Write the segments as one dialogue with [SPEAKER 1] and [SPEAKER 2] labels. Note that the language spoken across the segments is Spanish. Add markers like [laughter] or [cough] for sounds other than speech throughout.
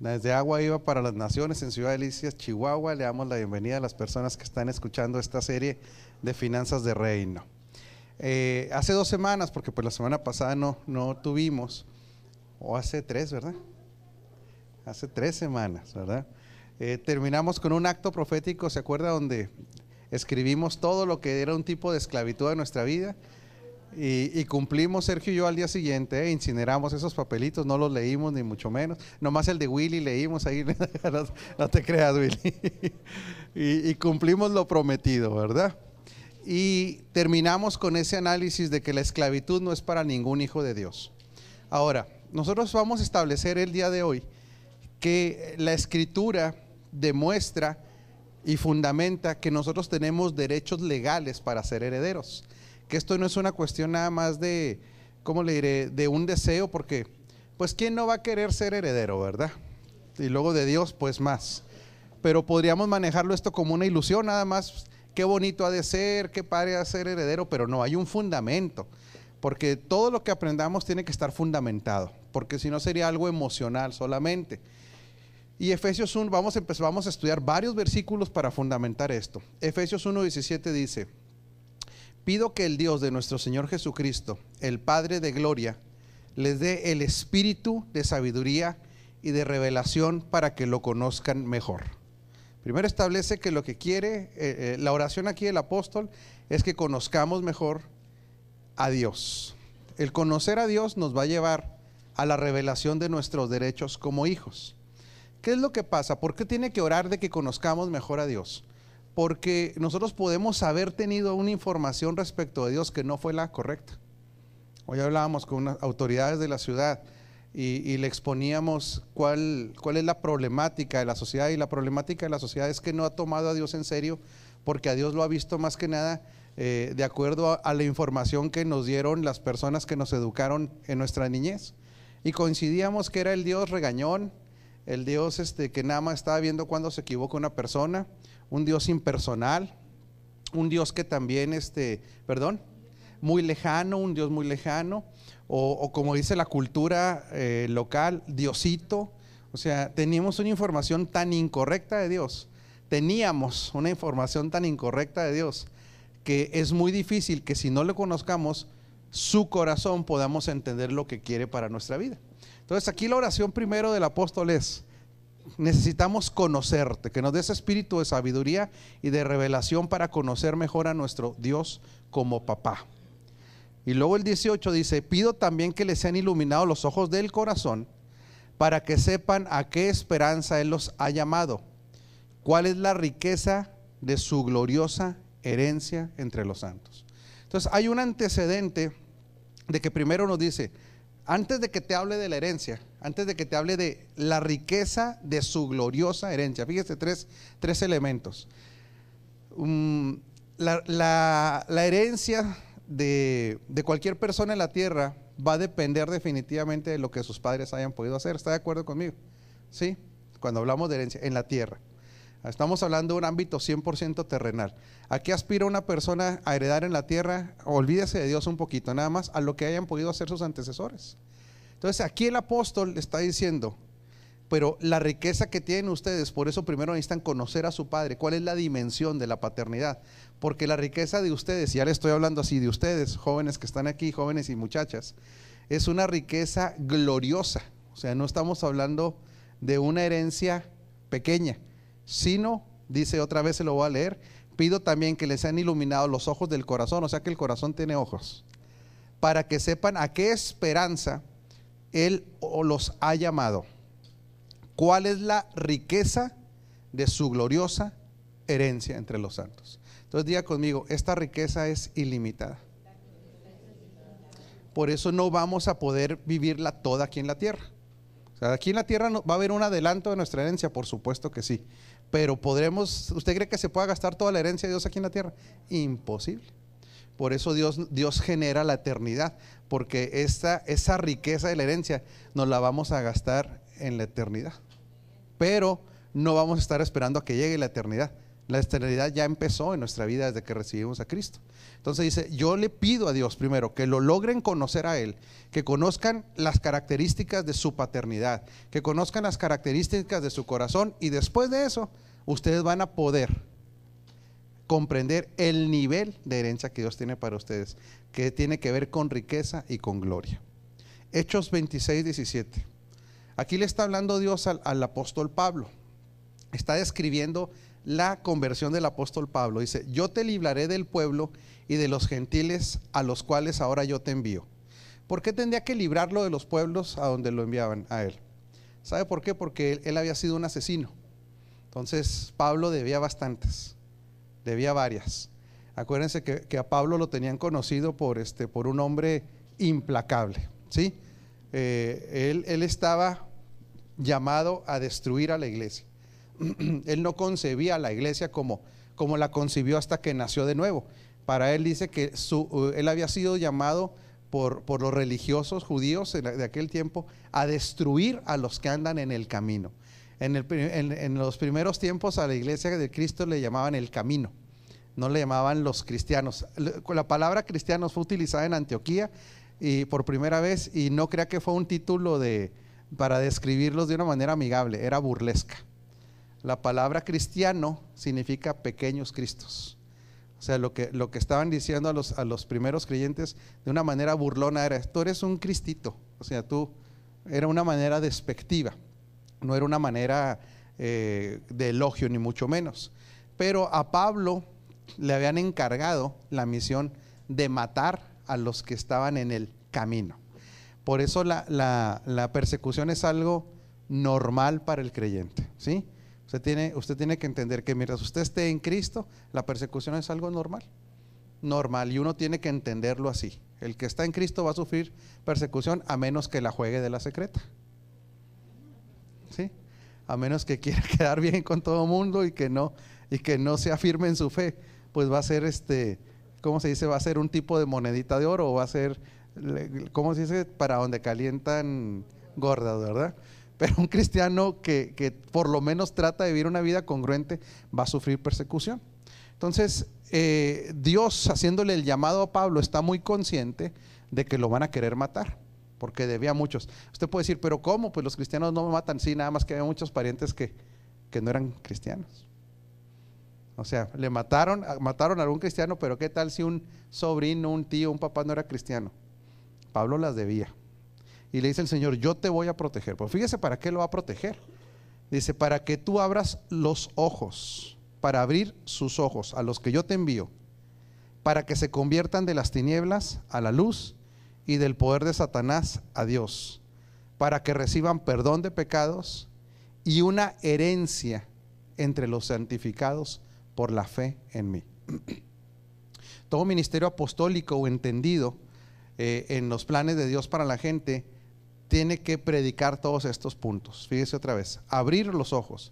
[SPEAKER 1] Desde Agua Iba para las Naciones en Ciudad Delicias, Chihuahua, le damos la bienvenida a las personas que están escuchando esta serie de Finanzas de Reino. Eh, hace dos semanas, porque pues la semana pasada no, no tuvimos, o hace tres, ¿verdad? Hace tres semanas, ¿verdad? Eh, terminamos con un acto profético, ¿se acuerda? Donde escribimos todo lo que era un tipo de esclavitud de nuestra vida y, cumplimos Sergio y yo al día siguiente, ¿eh? incineramos esos papelitos, no los leímos ni mucho menos, nomás el de Willy leímos ahí, [laughs] no, te creas Willy, [laughs] y cumplimos lo prometido, ¿verdad? Y terminamos con ese análisis de que la esclavitud no es para ningún hijo de Dios. Ahora, nosotros vamos a establecer el día de hoy que la escritura demuestra y fundamenta que nosotros tenemos derechos legales para ser herederos que esto no es una cuestión nada más de, ¿cómo le diré?, de un deseo, porque, pues, ¿quién no va a querer ser heredero, verdad? Y luego de Dios, pues más. Pero podríamos manejarlo esto como una ilusión, nada más, qué bonito ha de ser, qué padre ha de ser heredero, pero no, hay un fundamento, porque todo lo que aprendamos tiene que estar fundamentado, porque si no sería algo emocional solamente. Y Efesios 1, vamos a empezar, vamos a estudiar varios versículos para fundamentar esto. Efesios 1:17 dice, Pido que el Dios de nuestro Señor Jesucristo, el Padre de Gloria, les dé el espíritu de sabiduría y de revelación para que lo conozcan mejor. Primero establece que lo que quiere, eh, eh, la oración aquí del apóstol es que conozcamos mejor a Dios. El conocer a Dios nos va a llevar a la revelación de nuestros derechos como hijos. ¿Qué es lo que pasa? ¿Por qué tiene que orar de que conozcamos mejor a Dios? Porque nosotros podemos haber tenido una información respecto de Dios que no fue la correcta. Hoy hablábamos con unas autoridades de la ciudad y, le exponíamos cuál, es la problemática de la sociedad y la problemática de la sociedad es que no ha tomado a Dios en serio porque a Dios lo ha visto más que nada eh, de acuerdo a, la información que nos dieron las personas que nos educaron en nuestra niñez. Y coincidíamos que era el Dios regañón, el Dios este, que nada más estaba viendo cuando se equivoca una persona, un Dios impersonal, un Dios que también, este, perdón, muy lejano, un Dios muy lejano, o, como dice la cultura eh, local, Diosito. O sea, teníamos una información tan incorrecta de Dios, teníamos una información tan incorrecta de Dios, que es muy difícil que si no le conozcamos su corazón podamos entender lo que quiere para nuestra vida. Entonces aquí la oración primero del apóstol es, necesitamos conocerte, que nos des espíritu de sabiduría y de revelación para conocer mejor a nuestro Dios como papá. Y luego el 18 dice, pido también que les sean iluminados los ojos del corazón para que sepan a qué esperanza Él los ha llamado, cuál es la riqueza de su gloriosa herencia entre los santos. Entonces hay un antecedente de que primero nos dice, antes de que te hable de la herencia, antes de que te hable de la riqueza de su gloriosa herencia, fíjese tres, tres elementos. Um, la, herencia de, de, cualquier persona en la tierra va a depender definitivamente de lo que sus padres hayan podido hacer. ¿Está de acuerdo conmigo? ¿Sí? Cuando hablamos de herencia en la tierra. Estamos hablando de un ámbito 100% terrenal. Aquí aspira una persona a heredar en la tierra, olvídese de Dios un poquito, nada más a lo que hayan podido hacer sus antecesores. Entonces aquí el apóstol está diciendo, pero la riqueza que tienen ustedes, por eso primero necesitan conocer a su padre, cuál es la dimensión de la paternidad, porque la riqueza de ustedes, ya le estoy hablando así de ustedes, jóvenes que están aquí, jóvenes y muchachas, es una riqueza gloriosa, o sea, no estamos hablando de una herencia pequeña, sino, dice otra vez, se lo voy a leer, pido también que les sean iluminados los ojos del corazón, o sea que el corazón tiene ojos, para que sepan a qué esperanza Él los ha llamado, cuál es la riqueza de su gloriosa herencia entre los santos. Entonces diga conmigo, esta riqueza es ilimitada. Por eso no vamos a poder vivirla toda aquí en la tierra. Aquí en la tierra va a haber un adelanto de nuestra herencia, por supuesto que sí. Pero podremos, ¿usted cree que se pueda gastar toda la herencia de Dios aquí en la tierra? Imposible. Por eso Dios, Dios genera la eternidad, porque esta, esa riqueza de la herencia nos la vamos a gastar en la eternidad. Pero no vamos a estar esperando a que llegue la eternidad. La esterilidad ya empezó en nuestra vida desde que recibimos a Cristo. Entonces dice, yo le pido a Dios primero que lo logren conocer a Él, que conozcan las características de su paternidad, que conozcan las características de su corazón y después de eso ustedes van a poder comprender el nivel de herencia que Dios tiene para ustedes, que tiene que ver con riqueza y con gloria. Hechos 26, 17. Aquí le está hablando Dios al, al apóstol Pablo. Está describiendo la conversión del apóstol Pablo. Dice, yo te libraré del pueblo y de los gentiles a los cuales ahora yo te envío. ¿Por qué tendría que librarlo de los pueblos a donde lo enviaban a él? ¿Sabe por qué? Porque él, había sido un asesino. Entonces Pablo debía bastantes, debía varias. Acuérdense que, a Pablo lo tenían conocido por, este, por un hombre implacable. ¿sí? Eh, él, él estaba llamado a destruir a la iglesia. [clears throat] él no concebía la iglesia como, como la concibió hasta que nació de nuevo. Para él dice que su, él había sido llamado por, por los religiosos judíos de aquel tiempo a destruir a los que andan en el camino. En, el, en, los primeros tiempos a la iglesia de Cristo le llamaban el camino, no le llamaban los cristianos. La palabra cristianos fue utilizada en Antioquía y por primera vez y no crea que fue un título de, para describirlos de una manera amigable, era burlesca. La palabra cristiano significa pequeños cristos. O sea, lo que, lo que estaban diciendo a los, a los primeros creyentes de una manera burlona era, tú eres un cristito. O sea, tú era una manera despectiva, no era una manera eh, de elogio ni mucho menos. Pero a Pablo le habían encargado la misión de matar a los que estaban en el camino. Por eso la, la, la persecución es algo normal para el creyente, ¿sí? Usted tiene, usted tiene que entender que mientras usted esté en Cristo, la persecución es algo normal. Normal. Y uno tiene que entenderlo así. El que está en Cristo va a sufrir persecución a menos que la juegue de la secreta. ¿Sí? A menos que quiera [laughs] quedar bien con todo el mundo y que no, y que no se afirme en su fe. Pues va a ser este, ¿cómo se dice? Va a ser un tipo de monedita de oro o va a ser, ¿cómo se dice? Para donde calientan gordas, ¿verdad? Pero un cristiano que, por lo menos trata de vivir una vida congruente va a sufrir persecución. Entonces, eh, Dios haciéndole el llamado a Pablo está muy consciente de que lo van a querer matar, porque debía a muchos. Usted puede decir, pero ¿cómo? Pues los cristianos no me matan, sí, nada más que había muchos parientes que, que no eran cristianos. O sea, le mataron, mataron a algún cristiano, pero ¿qué tal si un sobrino, un tío, un papá no era cristiano? Pablo las debía. Y le dice el Señor, yo te voy a proteger. Pero fíjese para qué lo va a proteger. Dice, para que tú abras los ojos, para abrir sus ojos a los que yo te envío, para que se conviertan de las tinieblas a la luz y del poder de Satanás a Dios, para que reciban perdón de pecados y una herencia entre los santificados por la fe en mí. [clears throat] Todo ministerio apostólico o entendido eh, en los planes de Dios para la gente tiene que predicar todos estos puntos. Fíjese otra vez, abrir los ojos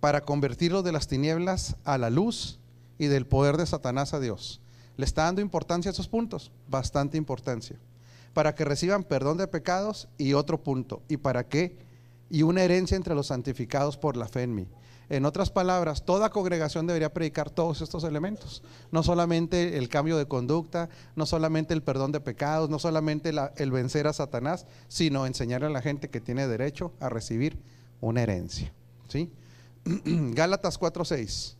[SPEAKER 1] para convertirlo de las tinieblas a la luz y del poder de Satanás a Dios. ¿Le está dando importancia a esos puntos? Bastante importancia. Para que reciban perdón de pecados y otro punto. ¿Y para qué? Y una herencia entre los santificados por la fe en mí. En otras palabras, toda congregación debería predicar todos estos elementos. No solamente el cambio de conducta, no solamente el perdón de pecados, no solamente el vencer a Satanás, sino enseñarle a la gente que tiene derecho a recibir una herencia. ¿sí? [clears throat] Gálatas 4:6.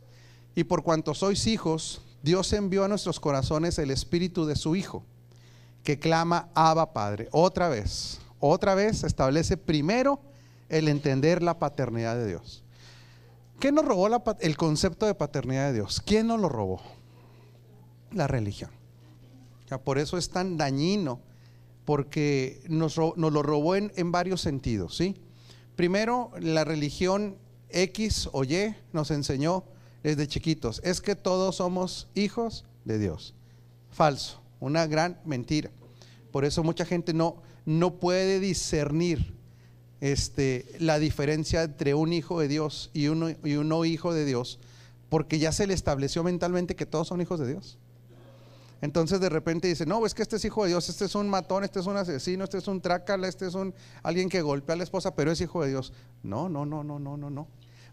[SPEAKER 1] Y por cuanto sois hijos, Dios envió a nuestros corazones el espíritu de su Hijo, que clama Abba Padre. Otra vez, otra vez establece primero el entender la paternidad de Dios. ¿Qué nos robó el concepto de paternidad de Dios? ¿Quién nos lo robó? La religión. por eso es tan dañino, porque nos, lo robó en, en, varios sentidos. ¿sí? Primero, la religión X o Y nos enseñó desde chiquitos, es que todos somos hijos de Dios. Falso, una gran mentira. Por eso mucha gente no, no puede discernir este, la diferencia entre un hijo de Dios y, uno, y un no hijo de Dios, porque ya se le estableció mentalmente que todos son hijos de Dios. Entonces de repente dice, no, es que este es hijo de Dios, este es un matón, este es un asesino, este es un trácala, este es un alguien que golpea a la esposa, pero es hijo de Dios. No, no, no, no, no, no, no.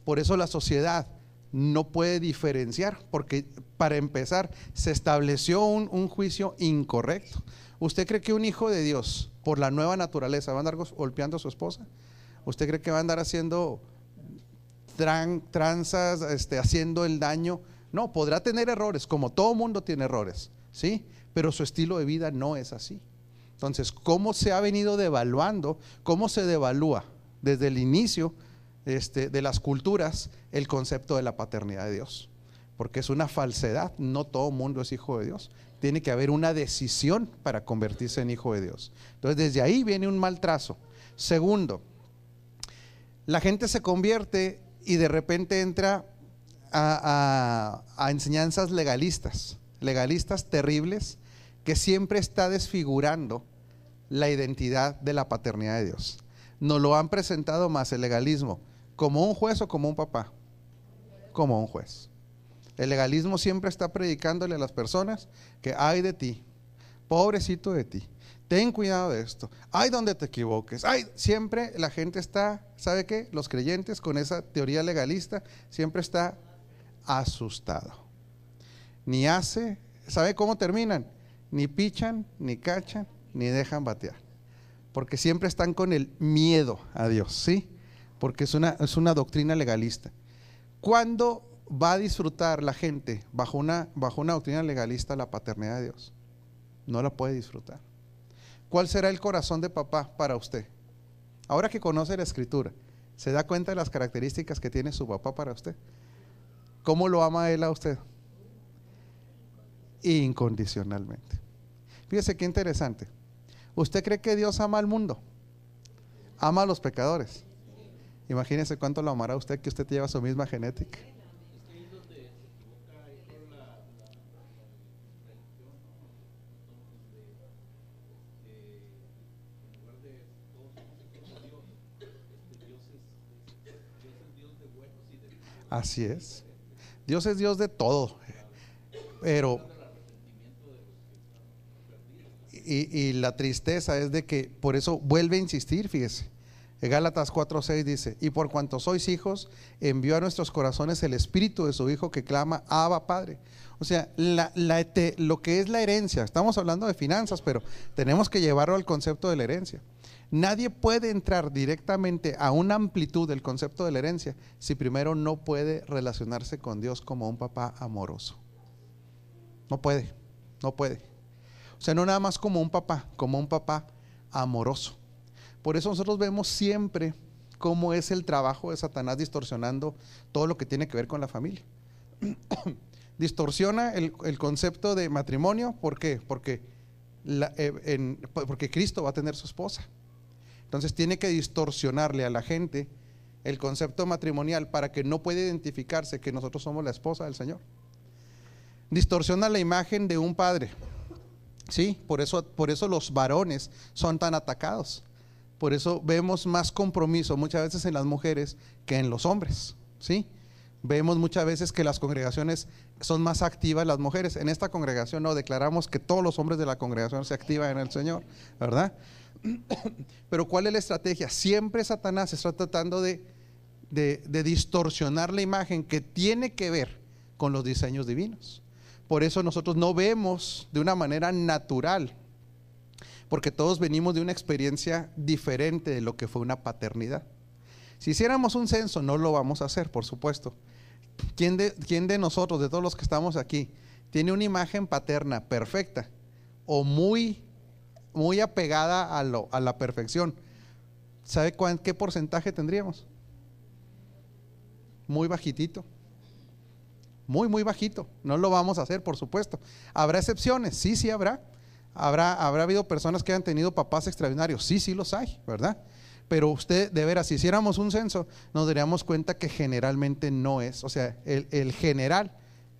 [SPEAKER 1] Por eso la sociedad no puede diferenciar, porque para empezar se estableció un, un, juicio incorrecto. ¿Usted cree que un hijo de Dios, por la nueva naturaleza, va a andar golpeando a su esposa? ¿Usted cree que va a andar haciendo tran, tranzas, este, haciendo el daño? No, podrá tener errores, como todo mundo tiene errores, ¿sí? Pero su estilo de vida no es así. Entonces, ¿cómo se ha venido devaluando? ¿Cómo se devalúa desde el inicio este, de las culturas el concepto de la paternidad de Dios? Porque es una falsedad, no todo mundo es hijo de Dios. Tiene que haber una decisión para convertirse en hijo de Dios. Entonces, desde ahí viene un mal trazo. Segundo, la gente se convierte y de repente entra a, enseñanzas legalistas, legalistas terribles, que siempre está desfigurando la identidad de la paternidad de Dios. Nos lo han presentado más el legalismo como un juez o como un papá. Como un juez. El legalismo siempre está predicándole a las personas que hay de ti, pobrecito de ti, ten cuidado de esto, hay donde te equivoques, hay, siempre la gente está, ¿sabe qué? Los creyentes con esa teoría legalista siempre está asustado. Ni hace, ¿sabe cómo terminan? Ni pichan, ni cachan, ni dejan batear. Porque siempre están con el miedo a Dios, ¿sí? Porque es una, es una doctrina legalista. ¿Cuándo va a disfrutar la gente bajo una, bajo una doctrina legalista la paternidad de Dios? No la puede disfrutar. ¿Cuál será el corazón de papá para usted? Ahora que conoce la escritura, ¿se da cuenta de las características que tiene su papá para usted? ¿Cómo lo ama él a usted? Incondicionalmente. Fíjese qué interesante. ¿Usted cree que Dios ama al mundo? Ama a los pecadores. Imagínese cuánto lo amará usted que usted lleva su misma genética. Así es. Dios es Dios de todo. Pero y, la tristeza es de que por eso vuelve a insistir, fíjese. Gálatas 4:6 dice, y por cuanto sois hijos, envió a nuestros corazones el espíritu de su Hijo que clama, Abba Padre. O sea, lo que es la herencia, estamos hablando de finanzas, pero tenemos que llevarlo al concepto de la herencia. Nadie puede entrar directamente a una amplitud del concepto de la herencia si primero no puede relacionarse con Dios como un papá amoroso. No puede, no puede. O sea, no nada más como un papá, como un papá amoroso. Por eso nosotros vemos siempre cómo es el trabajo de Satanás distorsionando todo lo que tiene que ver con la familia. [coughs] Distorsiona el, concepto de matrimonio, ¿por qué? Porque, eh, porque Cristo va a tener su esposa. Entonces tiene que distorsionarle a la gente el concepto matrimonial para que no pueda identificarse que nosotros somos la esposa del Señor. Distorsiona la imagen de un padre. Sí, por eso, por eso los varones son tan atacados. Por eso vemos más compromiso muchas veces en las mujeres que en los hombres. ¿sí? Vemos muchas veces que las congregaciones son más activas las mujeres. En esta congregación no declaramos que todos los hombres de la congregación se activan en el Señor, ¿verdad? [coughs] Pero ¿cuál es la estrategia? Siempre Satanás está tratando de, de distorsionar la imagen que tiene que ver con los diseños divinos. Por eso nosotros no vemos de una manera natural, porque todos venimos de una experiencia diferente de lo que fue una paternidad. Si hiciéramos un censo, no lo vamos a hacer, por supuesto. ¿Quién de, quién de nosotros, de todos los que estamos aquí, tiene una imagen paterna perfecta o muy, muy apegada a, lo, a la perfección? ¿Sabe qué porcentaje tendríamos? Muy bajitito. Muy, muy bajito. No lo vamos a hacer, por supuesto. ¿Habrá excepciones? Sí, sí habrá. ¿Habrá, habrá habido personas que han tenido papás extraordinarios? Sí, sí los hay, ¿verdad? Pero usted, de veras, si hiciéramos un censo, nos daríamos cuenta que generalmente no es. O sea, el, el general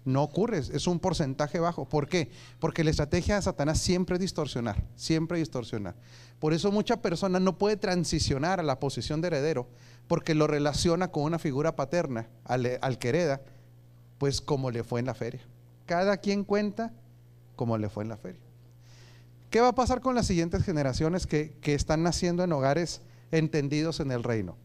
[SPEAKER 1] no ocurre, es un porcentaje bajo. ¿Por qué? Porque la estrategia de Satanás siempre es distorsionar, siempre distorsionar. Por eso mucha persona no puede transicionar a la posición de heredero, porque lo relaciona con una figura paterna, al, al que pues como le fue en la feria. Cada quien cuenta como le fue en la feria. ¿Qué va a pasar con las siguientes generaciones que, están naciendo en hogares entendidos en el reino?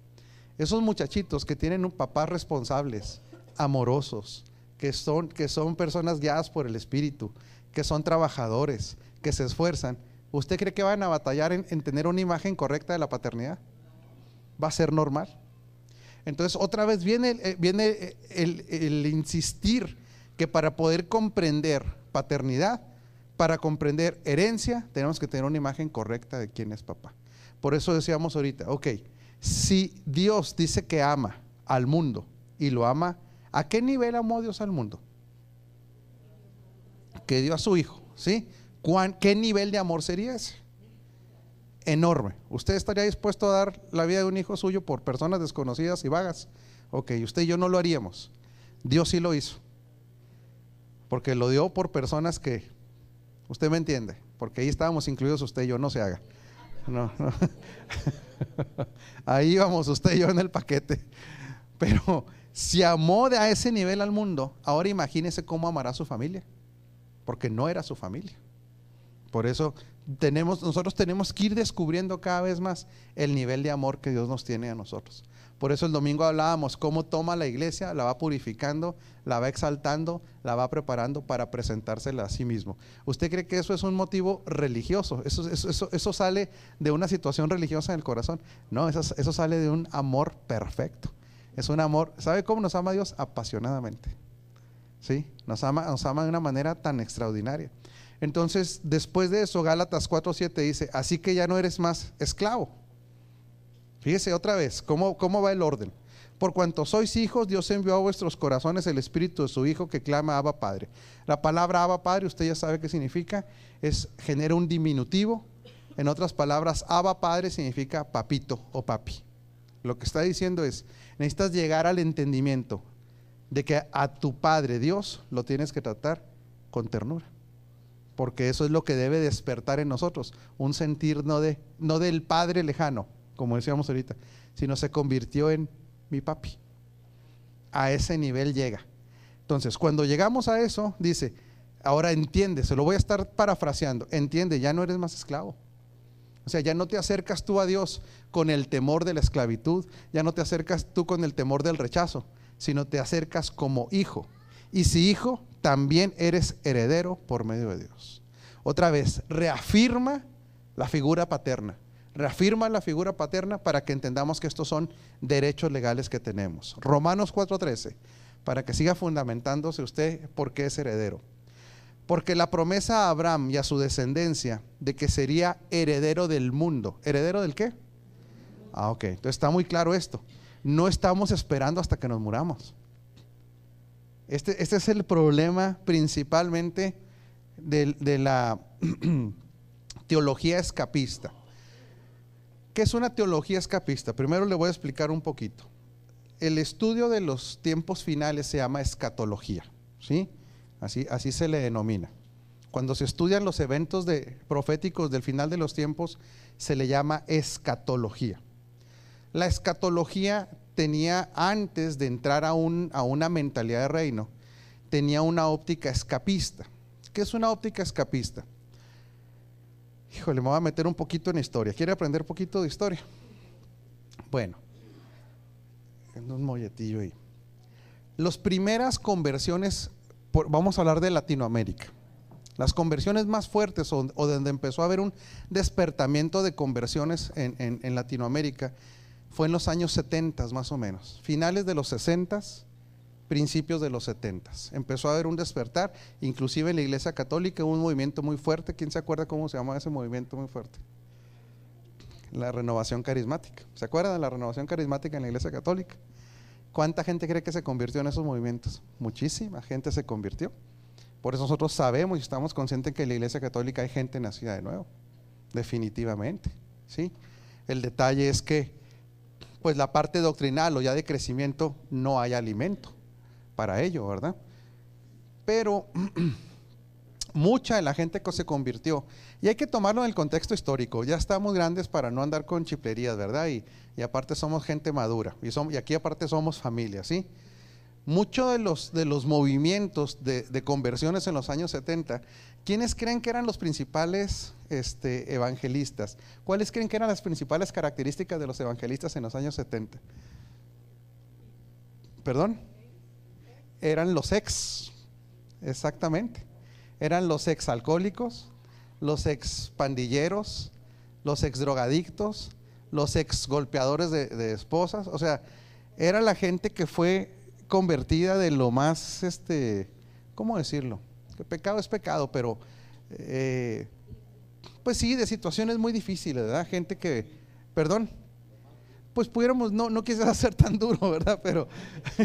[SPEAKER 1] Esos muchachitos que tienen un papá responsables, amorosos, que son, que son personas guiadas por el Espíritu, que son trabajadores, que se esfuerzan, ¿usted cree que van a batallar en, tener una imagen correcta de la paternidad? Va a ser normal. Entonces, otra vez viene, eh, viene el, el insistir que para poder comprender paternidad, para comprender herencia, tenemos que tener una imagen correcta de quién es papá. Por eso decíamos ahorita, ok, si Dios dice que ama al mundo y lo ama, ¿a qué nivel amó Dios al mundo? Que dio a su hijo, ¿sí? ¿Qué nivel de amor sería ese? Enorme. ¿Usted estaría dispuesto a dar la vida de un hijo suyo por personas desconocidas y vagas? Ok, usted y yo no lo haríamos. Dios sí lo hizo. Porque lo dio por personas que, usted me entiende, porque ahí estábamos incluidos usted y yo, no se haga. No, no. [laughs] Ahí vamos usted y yo en el paquete. Pero si amó de a ese nivel al mundo, ahora imagínese cómo amará a su familia, porque no era su familia. Por eso tenemos, nosotros tenemos que ir descubriendo cada vez más el nivel de amor que Dios nos tiene a nosotros. Por eso el domingo hablábamos cómo toma la iglesia, la va purificando, la va exaltando, la va preparando para presentársela a sí mismo. ¿Usted cree que eso es un motivo religioso? ¿Eso, eso, sale de una situación religiosa en el corazón? No, eso, eso sale de un amor perfecto. Es un amor, ¿sabe cómo nos ama Dios? Apasionadamente. ¿Sí? Nos ama, nos ama de una manera tan extraordinaria. Entonces, después de eso, Gálatas 4.7 dice, así que ya no eres más esclavo Fíjese otra vez, ¿cómo, ¿cómo va el orden? Por cuanto sois hijos, Dios envió a vuestros corazones el Espíritu de su Hijo que clama Abba Padre. La palabra Abba Padre, usted ya sabe qué significa, es genera un diminutivo. En otras palabras, Abba Padre significa papito o papi. Lo que está diciendo es, necesitas llegar al entendimiento de que a tu Padre Dios lo tienes que tratar con ternura. Porque eso es lo que debe despertar en nosotros, un sentir no, de, no del Padre lejano, como decíamos ahorita, sino se convirtió en mi papi. A ese nivel llega. Entonces, cuando llegamos a eso, dice, ahora entiende, se lo voy a estar parafraseando, entiende, ya no eres más esclavo. O sea, ya no te acercas tú a Dios con el temor de la esclavitud, ya no te acercas tú con el temor del rechazo, sino te acercas como hijo. Y si hijo, también eres heredero por medio de Dios. Otra vez, reafirma la figura paterna reafirma la figura paterna para que entendamos que estos son derechos legales que tenemos. Romanos 4:13, para que siga fundamentándose usted por qué es heredero. Porque la promesa a Abraham y a su descendencia de que sería heredero del mundo. ¿Heredero del qué? Ah, ok. Entonces está muy claro esto. No estamos esperando hasta que nos muramos. Este, este es el problema principalmente de la [clears throat] teología escapista. ¿Qué es una teología escapista? Primero le voy a explicar un poquito. El estudio de los tiempos finales se llama escatología, ¿sí? Así, así se le denomina. Cuando se estudian los eventos proféticos del final de los tiempos, se le llama escatología. La escatología tenía, antes de entrar a, un, a una mentalidad de reino, tenía una óptica escapista. ¿Qué es una óptica escapista? Híjole, me voy a meter un poquito en historia. ¿Quiere aprender un poquito de historia? Bueno, en un molletillo ahí. Las primeras conversiones, vamos a hablar de Latinoamérica. Las conversiones más fuertes o, donde empezó a haber un despertamiento de conversiones en, Latinoamérica fue en los años 70 más o menos. Finales de los 60 principios de los 70. Empezó a haber un despertar, inclusive en la Iglesia Católica, un movimiento muy fuerte. ¿Quién se acuerda cómo se llama ese movimiento muy fuerte? La renovación carismática. ¿Se acuerdan de la renovación carismática en la Iglesia Católica? ¿Cuánta gente cree que se convirtió en esos movimientos? Muchísima gente se convirtió. Por eso nosotros sabemos y estamos conscientes que en la Iglesia Católica hay gente nacida de nuevo. Definitivamente. ¿sí? El detalle es que, pues la parte doctrinal o ya de crecimiento, no hay alimento para ello, ¿verdad? Pero [clears throat] mucha de la gente que se convirtió, y hay que tomarlo en el contexto histórico, ya estamos grandes para no andar con chiplerías, ¿verdad? Y, aparte somos gente madura, y, y aquí aparte somos familia, ¿sí? Muchos de los, de los movimientos de, conversiones en los años 70, ¿quiénes creen que eran los principales este, evangelistas? ¿Cuáles creen que eran las principales características de los evangelistas en los años 70? ¿Perdón? eran los ex, exactamente. Eran los ex alcohólicos, los ex pandilleros, los ex drogadictos, los ex golpeadores de, esposas. O sea, era la gente que fue convertida de lo más, este, ¿cómo decirlo? Que pecado es pecado, pero, eh, pues sí, de situaciones muy difíciles, ¿verdad? Gente que, perdón, pues pudiéramos, no, no quisiera [laughs] ser tan duro, ¿verdad? Pero,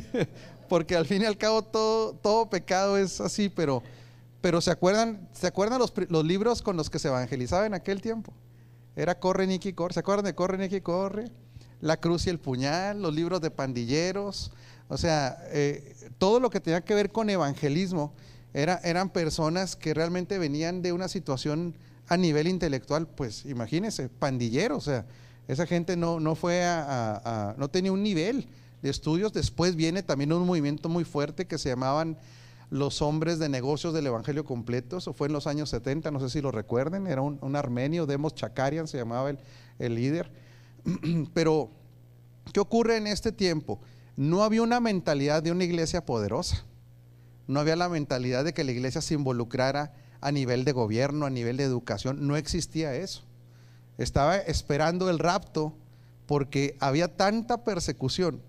[SPEAKER 1] [laughs] porque al fin y al cabo todo, todo pecado es así, pero, pero ¿se acuerdan, ¿se acuerdan los, libros con los que se evangelizaba en aquel tiempo? Era Corre, Nicky, Corre. ¿Se acuerdan de Corre, Nicky, Corre? La cruz y el puñal, los libros de pandilleros. O sea, eh, todo lo que tenía que ver con evangelismo era, eran personas que realmente venían de una situación a nivel intelectual, pues imagínense, pandilleros, o sea, esa gente no, no fue a, no tenía un nivel de estudios. Después viene también un movimiento muy fuerte que se llamaban los hombres de negocios del Evangelio completo. Eso fue en los años 70, no sé si lo recuerden. Era un, armenio, Demos Chakarian se llamaba el, el líder. [clears throat] Pero, ¿qué ocurre en este tiempo? No había una mentalidad de una iglesia poderosa. No había la mentalidad de que la iglesia se involucrara a nivel de gobierno, a nivel de educación. No existía eso estaba esperando el rapto porque había tanta persecución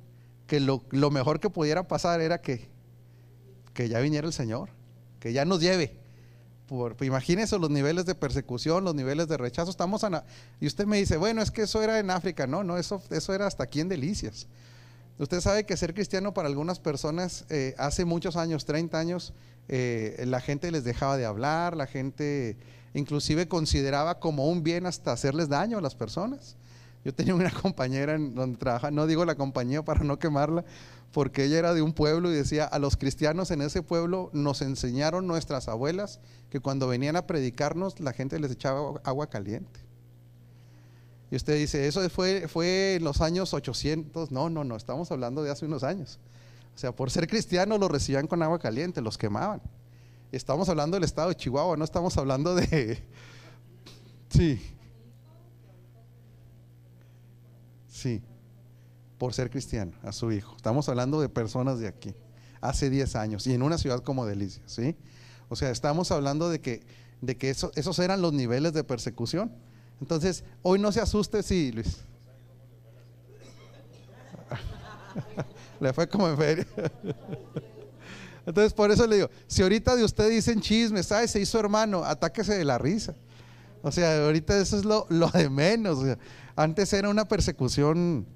[SPEAKER 1] que lo, mejor que pudiera pasar era que, que ya viniera el Señor, que ya nos lleve. Por, imagínense los niveles de persecución, los niveles de rechazo. Estamos y usted me dice, bueno, es que eso era en África. No, no, eso, eso era hasta aquí en Delicias. Usted sabe que ser cristiano para algunas personas eh, hace muchos años, 30 años, eh, la gente les dejaba de hablar, la gente inclusive consideraba como un bien hasta hacerles daño a las personas. Yo tenía una [laughs] compañera en donde trabaja, no digo la compañía para no quemarla, porque ella era de un pueblo y decía, a los cristianos en ese pueblo nos enseñaron nuestras abuelas que cuando venían a predicarnos la gente les echaba agua caliente. Y usted dice, eso fue, fue en los años 800. No, no, no, estamos hablando de hace unos años. O sea, por ser cristianos los recibían con agua caliente, los quemaban. Estamos hablando del estado de Chihuahua, no estamos hablando de... [laughs] Sí. Sí, por ser cristiano, a su hijo. Estamos hablando de personas de aquí, hace 10 años, y en una ciudad como Delicias, ¿sí? O sea, estamos hablando de que, de que eso, esos eran los niveles de persecución. Entonces, hoy no se asuste, sí, Luis. [laughs] Le fue como en. [laughs] Entonces, por eso le digo, si ahorita de usted dicen chismes, ¿sabes? Se hizo hermano, atáquese de la risa. O sea, ahorita eso es lo, de menos. antes era una persecución,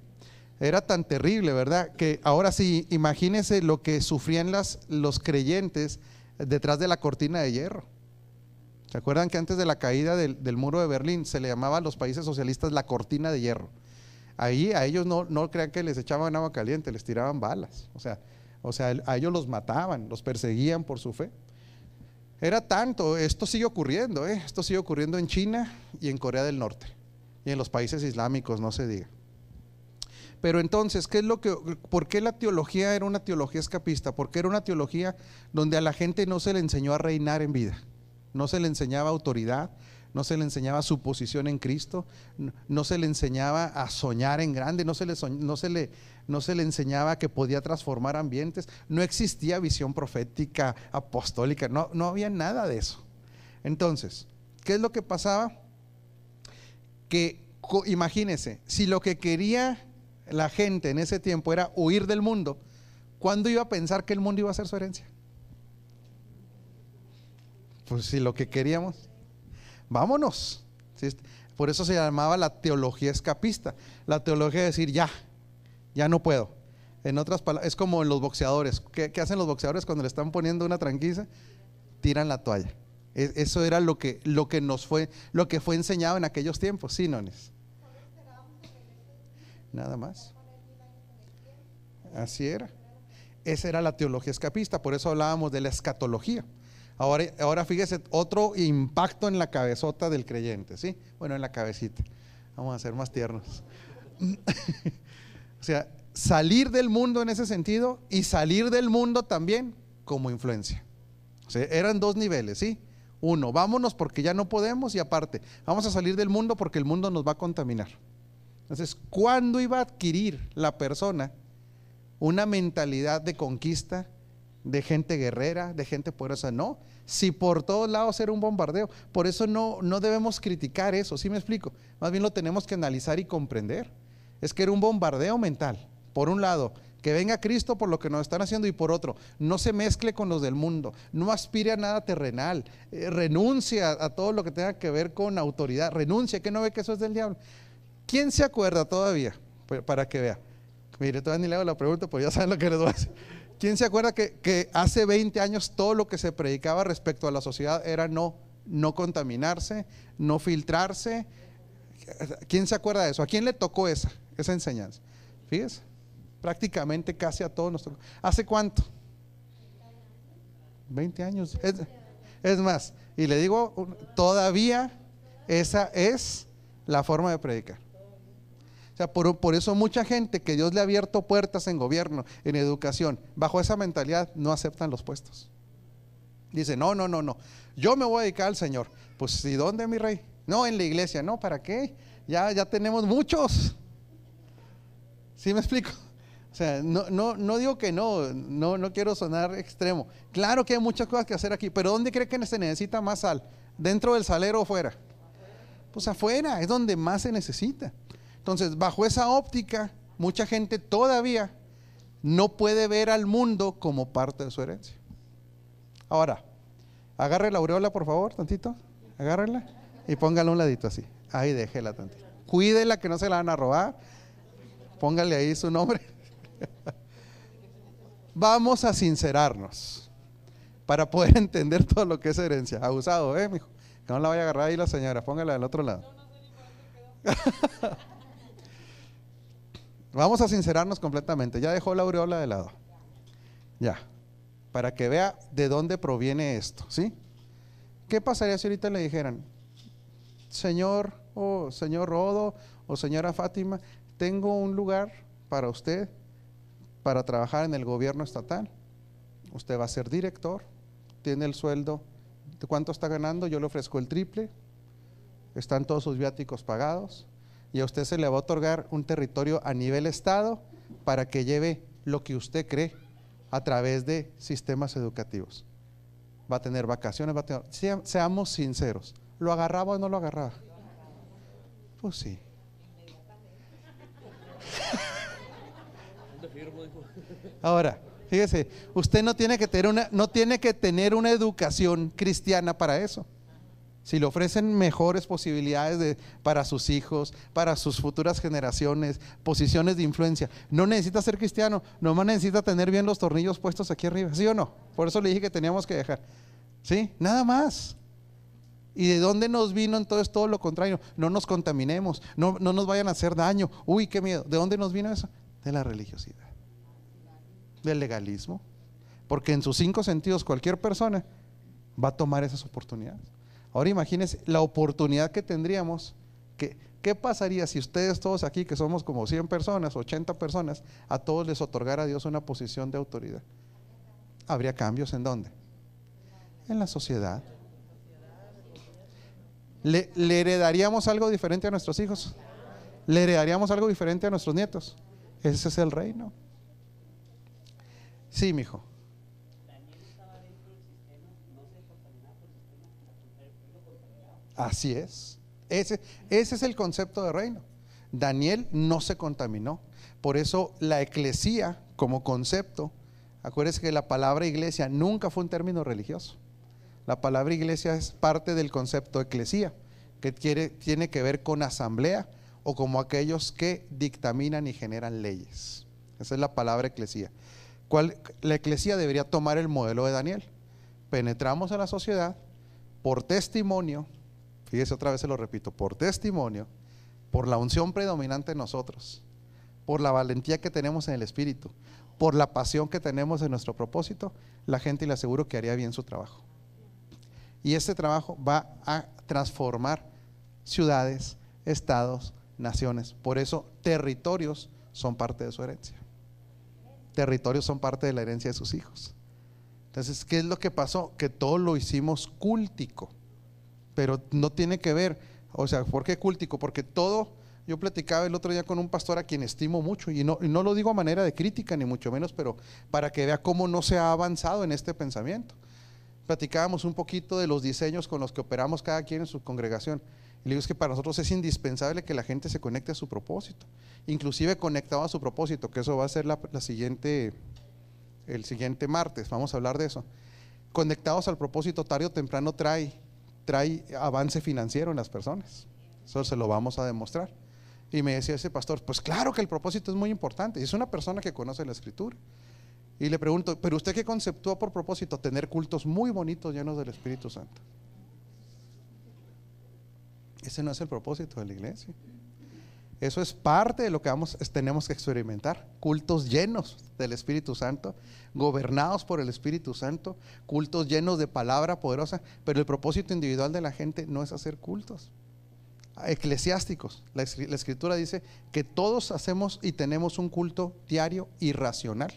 [SPEAKER 1] era tan terrible, ¿verdad? Que ahora sí, imagínese lo que sufrían los creyentes detrás de la cortina de hierro. ¿Se acuerdan que antes de la caída del, muro de Berlín se le llamaba a los países socialistas la cortina de hierro? Ahí a ellos no, no crean que les echaban agua caliente, les tiraban balas. O sea, o sea, a ellos los mataban, los perseguían por su fe. Era tanto, esto sigue ocurriendo, ¿eh? esto sigue ocurriendo en China y en Corea del Norte y en los países islámicos, no se diga. Pero entonces, ¿qué es lo que, ¿por qué la teología era una teología escapista? Porque era una teología donde a la gente no se le enseñó a reinar en vida, no se le enseñaba autoridad, no se le enseñaba su posición en Cristo, no se le enseñaba a soñar en grande, no se le, no se le, no se le enseñaba que podía transformar ambientes, no existía visión profética, apostólica, no, no había nada de eso. Entonces, ¿qué es lo que pasaba? Que imagínese, si lo que quería la gente en ese tiempo era huir del mundo, ¿cuándo iba a pensar que el mundo iba a ser su herencia? Pues si lo que queríamos vámonos. Por eso se llamaba la teología escapista. La teología de decir, ya, ya no puedo. En otras palabras, es como los boxeadores. ¿Qué, hacen los boxeadores cuando le están poniendo una tranquisa? Tiran la toalla. E, eso era lo que, lo que nos fue, lo que fue enseñado en aquellos tiempos, sí, nones. Nada más. Así era. Esa era la teología escapista, por eso hablábamos de la escatología. Ahora, ahora fíjese, otro impacto en la cabezota del creyente, ¿sí? Bueno, en la cabecita. Vamos a ser más tiernos. [laughs] o sea, salir del mundo en ese sentido y salir del mundo también como influencia. O eran dos niveles, ¿sí? Uno, vámonos porque ya no podemos y aparte, vamos a salir del mundo porque el mundo nos va a contaminar. Entonces, ¿cuándo iba a adquirir la persona una mentalidad de conquista, de gente guerrera, de gente poderosa. No, si por todos lados era un bombardeo. Por eso no, no debemos criticar eso, ¿sí me explico? Más bien lo tenemos que analizar y comprender. Es que era un bombardeo mental. Por un lado, que venga Cristo por lo que nos están haciendo y por otro, no se mezcle con los del mundo, no aspire a nada terrenal, eh, renuncia a todo lo que tenga que ver con autoridad, renuncia, que no ve que eso es del diablo. ¿Quién se acuerda todavía? Pues, para que vea. Mire, todavía ni le hago la pregunta, pues ya saben lo que les voy a decir. ¿Quién se acuerda que, hace 20 años todo lo que se predicaba respecto a la sociedad era no, no contaminarse, no filtrarse? ¿Quién se acuerda de eso? ¿A quién le tocó esa, esa enseñanza? Fíjese, prácticamente casi a todos nos tocó. ¿Hace cuánto? 20 años. Es, es más, y le digo, todavía esa es la forma de predicar. O sea, por, eso mucha gente que Dios le ha abierto puertas en gobierno, en educación, bajo esa mentalidad no aceptan los puestos. Dice, no, no, no, no. Yo me voy a dedicar al Señor. Pues, ¿y dónde, mi rey? No, en la iglesia. No, ¿para qué? Ya, ya tenemos muchos. ¿Sí me explico? O sea, no, no, no digo que no, no, no quiero sonar extremo. Claro que hay muchas cosas que hacer aquí, pero ¿dónde cree que se necesita más sal? ¿Dentro del salero o fuera? Pues afuera, es donde más se necesita. Entonces, bajo esa óptica, mucha gente todavía no puede ver al mundo como parte de su herencia. Ahora, agarre la aureola, por favor, tantito. Agárrela y póngala un ladito así. Ahí déjela tantito. Cuídela que no se la van a robar. Póngale ahí su nombre. [laughs] Vamos a sincerarnos para poder entender todo lo que es herencia. Abusado, ¿eh, mijo? No la vaya a agarrar ahí la señora. Póngala del otro lado. [laughs] Vamos a sincerarnos completamente. Ya dejó la aureola de lado. Ya. Para que vea de dónde proviene esto. ¿Sí? ¿Qué pasaría si ahorita le dijeran, Señor o señor Rodo o señora Fátima, tengo un lugar para usted para trabajar en el gobierno estatal? Usted va a ser director, tiene el sueldo. ¿De cuánto está ganando? Yo le ofrezco el triple. Están todos sus viáticos pagados y a usted se le va a otorgar un territorio a nivel estado para que lleve lo que usted cree a través de sistemas educativos. Va a tener vacaciones, va a tener... Seamos sinceros, ¿lo agarraba o no lo agarraba? Pues sí. Ahora, fíjese, usted no tiene que tener una, no tiene que tener una educación cristiana para eso si le ofrecen mejores posibilidades para sus hijos, para sus futuras generaciones, posiciones de influencia, no necesita ser cristiano, nomás necesita tener bien los tornillos puestos aquí arriba, ¿sí o no? Por eso le dije que teníamos que dejar, ¿sí? Nada más. ¿Y de dónde nos vino entonces todo lo contrario? No nos contaminemos, no, no nos vayan a hacer daño. Uy, qué miedo. ¿De dónde nos vino eso? De la religiosidad, del legalismo. Porque en sus cinco sentidos cualquier persona va a tomar esas oportunidades. Ahora imagínense la oportunidad que tendríamos. Que, ¿Qué pasaría si ustedes todos aquí, que somos como 100 personas, 80 personas, a todos les otorgara a Dios una posición de autoridad? ¿Habría cambios en dónde? En la sociedad. ¿Le, ¿Le, heredaríamos algo diferente a nuestros hijos? ¿Le heredaríamos algo diferente a nuestros nietos? Ese es el reino. Sí, mi hijo. Así es. Ese, es el concepto de reino. Daniel no se contaminó. Por eso la eclesía como concepto, acuérdense que la palabra iglesia nunca fue un término religioso. La palabra iglesia es parte del concepto eclesía, que tiene que ver con asamblea o como aquellos que dictaminan y generan leyes. Esa es la palabra eclesía. ¿Cuál, la eclesía debería tomar el modelo de Daniel. Penetramos a la sociedad por testimonio fíjese otra vez se lo repito, por testimonio, por la unción predominante en nosotros, por la valentía que tenemos en el Espíritu, por la pasión que tenemos en nuestro propósito, la gente le aseguro que haría bien su trabajo. Y este trabajo va a transformar ciudades, estados, naciones. Por eso territorios son parte de su herencia. Territorios son parte de la herencia de sus hijos. Entonces, ¿qué es lo que pasó? Que todo lo hicimos cúltico pero no tiene que ver, o sea, ¿por qué cúltico? Porque todo Yo platicaba el otro día con un pastor a quien estimo mucho y no, y no lo digo a manera de crítica ni mucho menos, pero para que vea cómo no se ha avanzado en este pensamiento. Platicábamos un poquito de los diseños con los que operamos cada quien en su congregación. Y le digo es que para nosotros es indispensable que la gente se conecte a su propósito, inclusive conectado a su propósito, que eso va a ser la, la siguiente, el siguiente martes, vamos a hablar de eso. Conectados al propósito tarde o temprano trae, trae avance financiero en las personas. Eso se lo vamos a demostrar. Y me decía ese pastor, pues claro que el propósito es muy importante. Y es una persona que conoce la escritura. Y le pregunto, ¿pero usted qué conceptúa por propósito? Tener cultos muy bonitos llenos del Espíritu Santo. Ese no es el propósito de la iglesia. Eso es parte de lo que vamos, tenemos que experimentar. Cultos llenos del Espíritu Santo, gobernados por el Espíritu Santo, cultos llenos de palabra poderosa, pero el propósito individual de la gente no es hacer cultos eclesiásticos. La, escritura dice que todos hacemos y tenemos un culto diario y racional.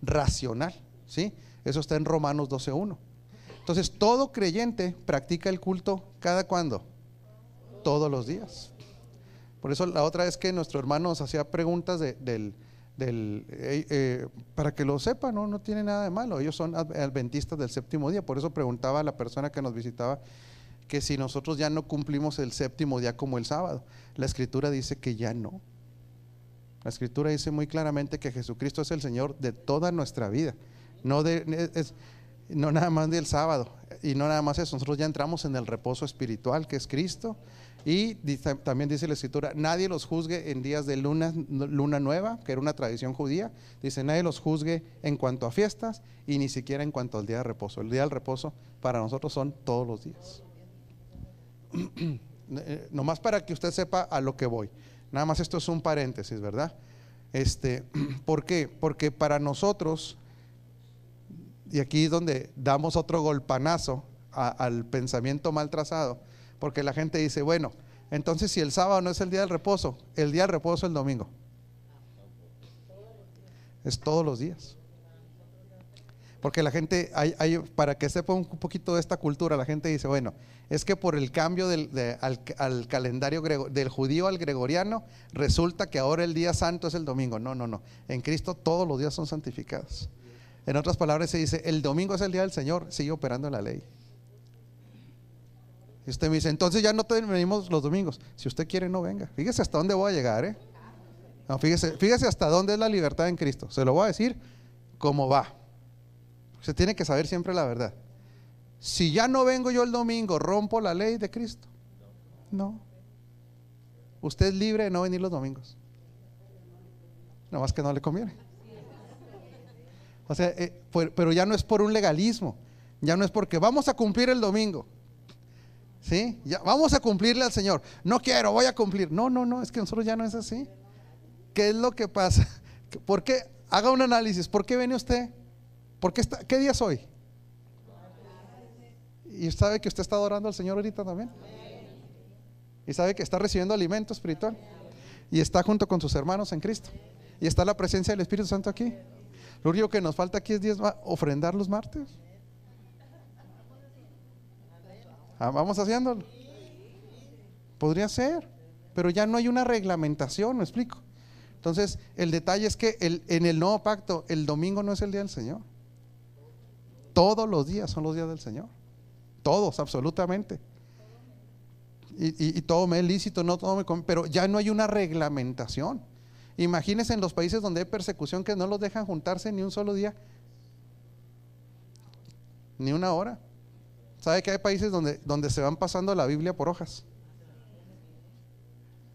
[SPEAKER 1] Racional, ¿sí? Eso está en Romanos 12.1. Entonces, todo creyente practica el culto cada cuando? Todos los días. Por eso la otra vez que nuestro hermano nos hacía preguntas del, del eh, eh, para que lo sepa, ¿no? no tiene nada de malo. Ellos son adventistas del séptimo día. Por eso preguntaba a la persona que nos visitaba que si nosotros ya no cumplimos el séptimo día como el sábado. La escritura dice que ya no. La escritura dice muy claramente que Jesucristo es el Señor de toda nuestra vida. No, de, no nada más del sábado. Y no nada más eso. Nosotros ya entramos en el reposo espiritual que es Cristo. Y también dice la escritura, nadie los juzgue en días de luna, luna nueva, que era una tradición judía. Dice, nadie los juzgue en cuanto a fiestas y ni siquiera en cuanto al día de reposo. El día del reposo para nosotros son todos los días. [clears throat] Eh, nomás para que usted sepa a lo que voy. Nada más esto es un paréntesis, ¿verdad? Este, [clears throat] ¿Por qué? Porque para nosotros, y aquí es donde damos otro golpanazo al pensamiento mal trazado, porque la gente dice, bueno, entonces si el sábado no es el día del reposo, el día del reposo es el domingo. Es todos los días. Porque la gente, hay, para que sepa un poquito de esta cultura, la gente dice, bueno, es que por el cambio del, al, calendario del judío al gregoriano, resulta que ahora el día santo es el domingo. No, no, no. En Cristo todos los días son santificados. En otras palabras se dice, el domingo es el día del Señor, sigue operando la ley. Y usted me dice, entonces ya no venimos los domingos. Si usted quiere, no venga. Fíjese hasta dónde voy a llegar, ¿eh? fíjese, fíjese hasta dónde es la libertad en Cristo. Se lo voy a decir cómo va. Se tiene que saber siempre la verdad. Si ya no vengo yo el domingo, ¿rompo la ley de Cristo? No. Usted es libre de no venir los domingos. No más que no le conviene. O sea, eh, pero ya no es por un legalismo. Ya no es porque vamos a cumplir el domingo. ¿Sí? Ya, vamos a cumplirle al Señor. No quiero, voy a cumplir. No, no, no, es que nosotros ya no es así. ¿Qué es lo que pasa? [laughs] ¿Por qué? Haga un análisis. ¿Por qué viene usted? ¿Por qué, está, qué día es hoy? ¿Y sabe que usted está adorando al Señor ahorita también? ¿Y sabe que está recibiendo alimento espiritual? Y está junto con sus hermanos en Cristo. Y está la presencia del Espíritu Santo aquí. Lo único que nos falta aquí es ofrendar los martes. Ah, vamos haciéndolo. Podría ser, pero ya no hay una reglamentación, me explico. Entonces, el detalle es que en el nuevo pacto, el domingo no es el día del Señor. Todos los días son los días del Señor. Todos, absolutamente. Y, todo me es lícito, no todo me pero ya no hay una reglamentación. Imagínense en los países donde hay persecución que no los dejan juntarse ni un solo día, ni una hora. ¿Sabe que hay países donde, donde se van pasando la Biblia por hojas?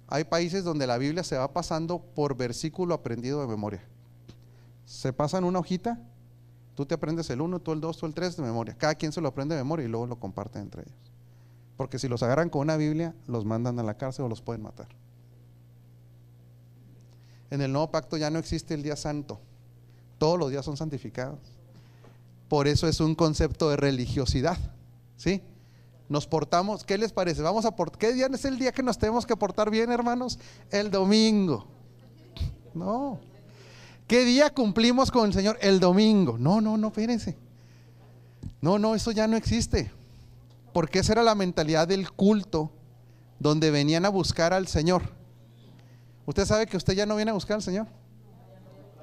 [SPEAKER 1] Hay países donde la Biblia se va pasando por versículo aprendido de memoria. Se pasan una hojita Tú te aprendes el 1, tú el 2, tú el 3 de memoria. Cada quien se lo aprende de memoria y luego lo comparte entre ellos. Porque si los agarran con una Biblia, los mandan a la cárcel o los pueden matar. En el nuevo pacto ya no existe el día santo. Todos los días son santificados. Por eso es un concepto de religiosidad. ¿Sí? Nos portamos, ¿qué les parece? Vamos a por, ¿Qué día es el día que nos tenemos que portar bien, hermanos? El domingo. No. ¿Qué día cumplimos con el Señor? El domingo. No, no, no, espérense. No, no, eso ya no existe. Porque esa era la mentalidad del culto donde venían a buscar al Señor. Usted sabe que usted ya no viene a buscar al Señor.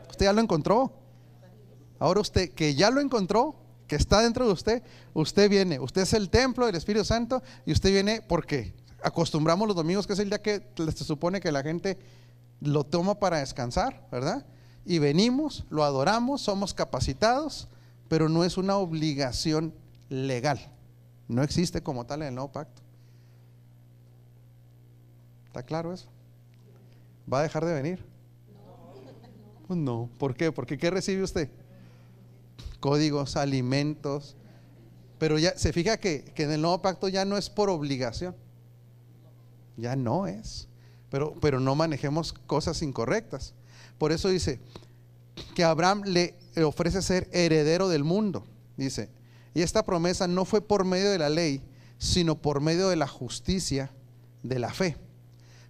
[SPEAKER 1] Usted ya lo encontró. Ahora usted que ya lo encontró, que está dentro de usted, usted viene. Usted es el templo del Espíritu Santo y usted viene porque acostumbramos los domingos, que es el día que se supone que la gente lo toma para descansar, ¿verdad? Y venimos, lo adoramos, somos capacitados, pero no es una obligación legal. No existe como tal en el nuevo pacto. ¿Está claro eso? ¿Va a dejar de venir? Pues no. ¿Por qué? Porque ¿qué recibe usted? Códigos, alimentos. Pero ya se fija que, en el nuevo pacto ya no es por obligación. Ya no es. Pero, pero no manejemos cosas incorrectas. Por eso dice que Abraham le ofrece ser heredero del mundo. Dice, y esta promesa no fue por medio de la ley, sino por medio de la justicia de la fe.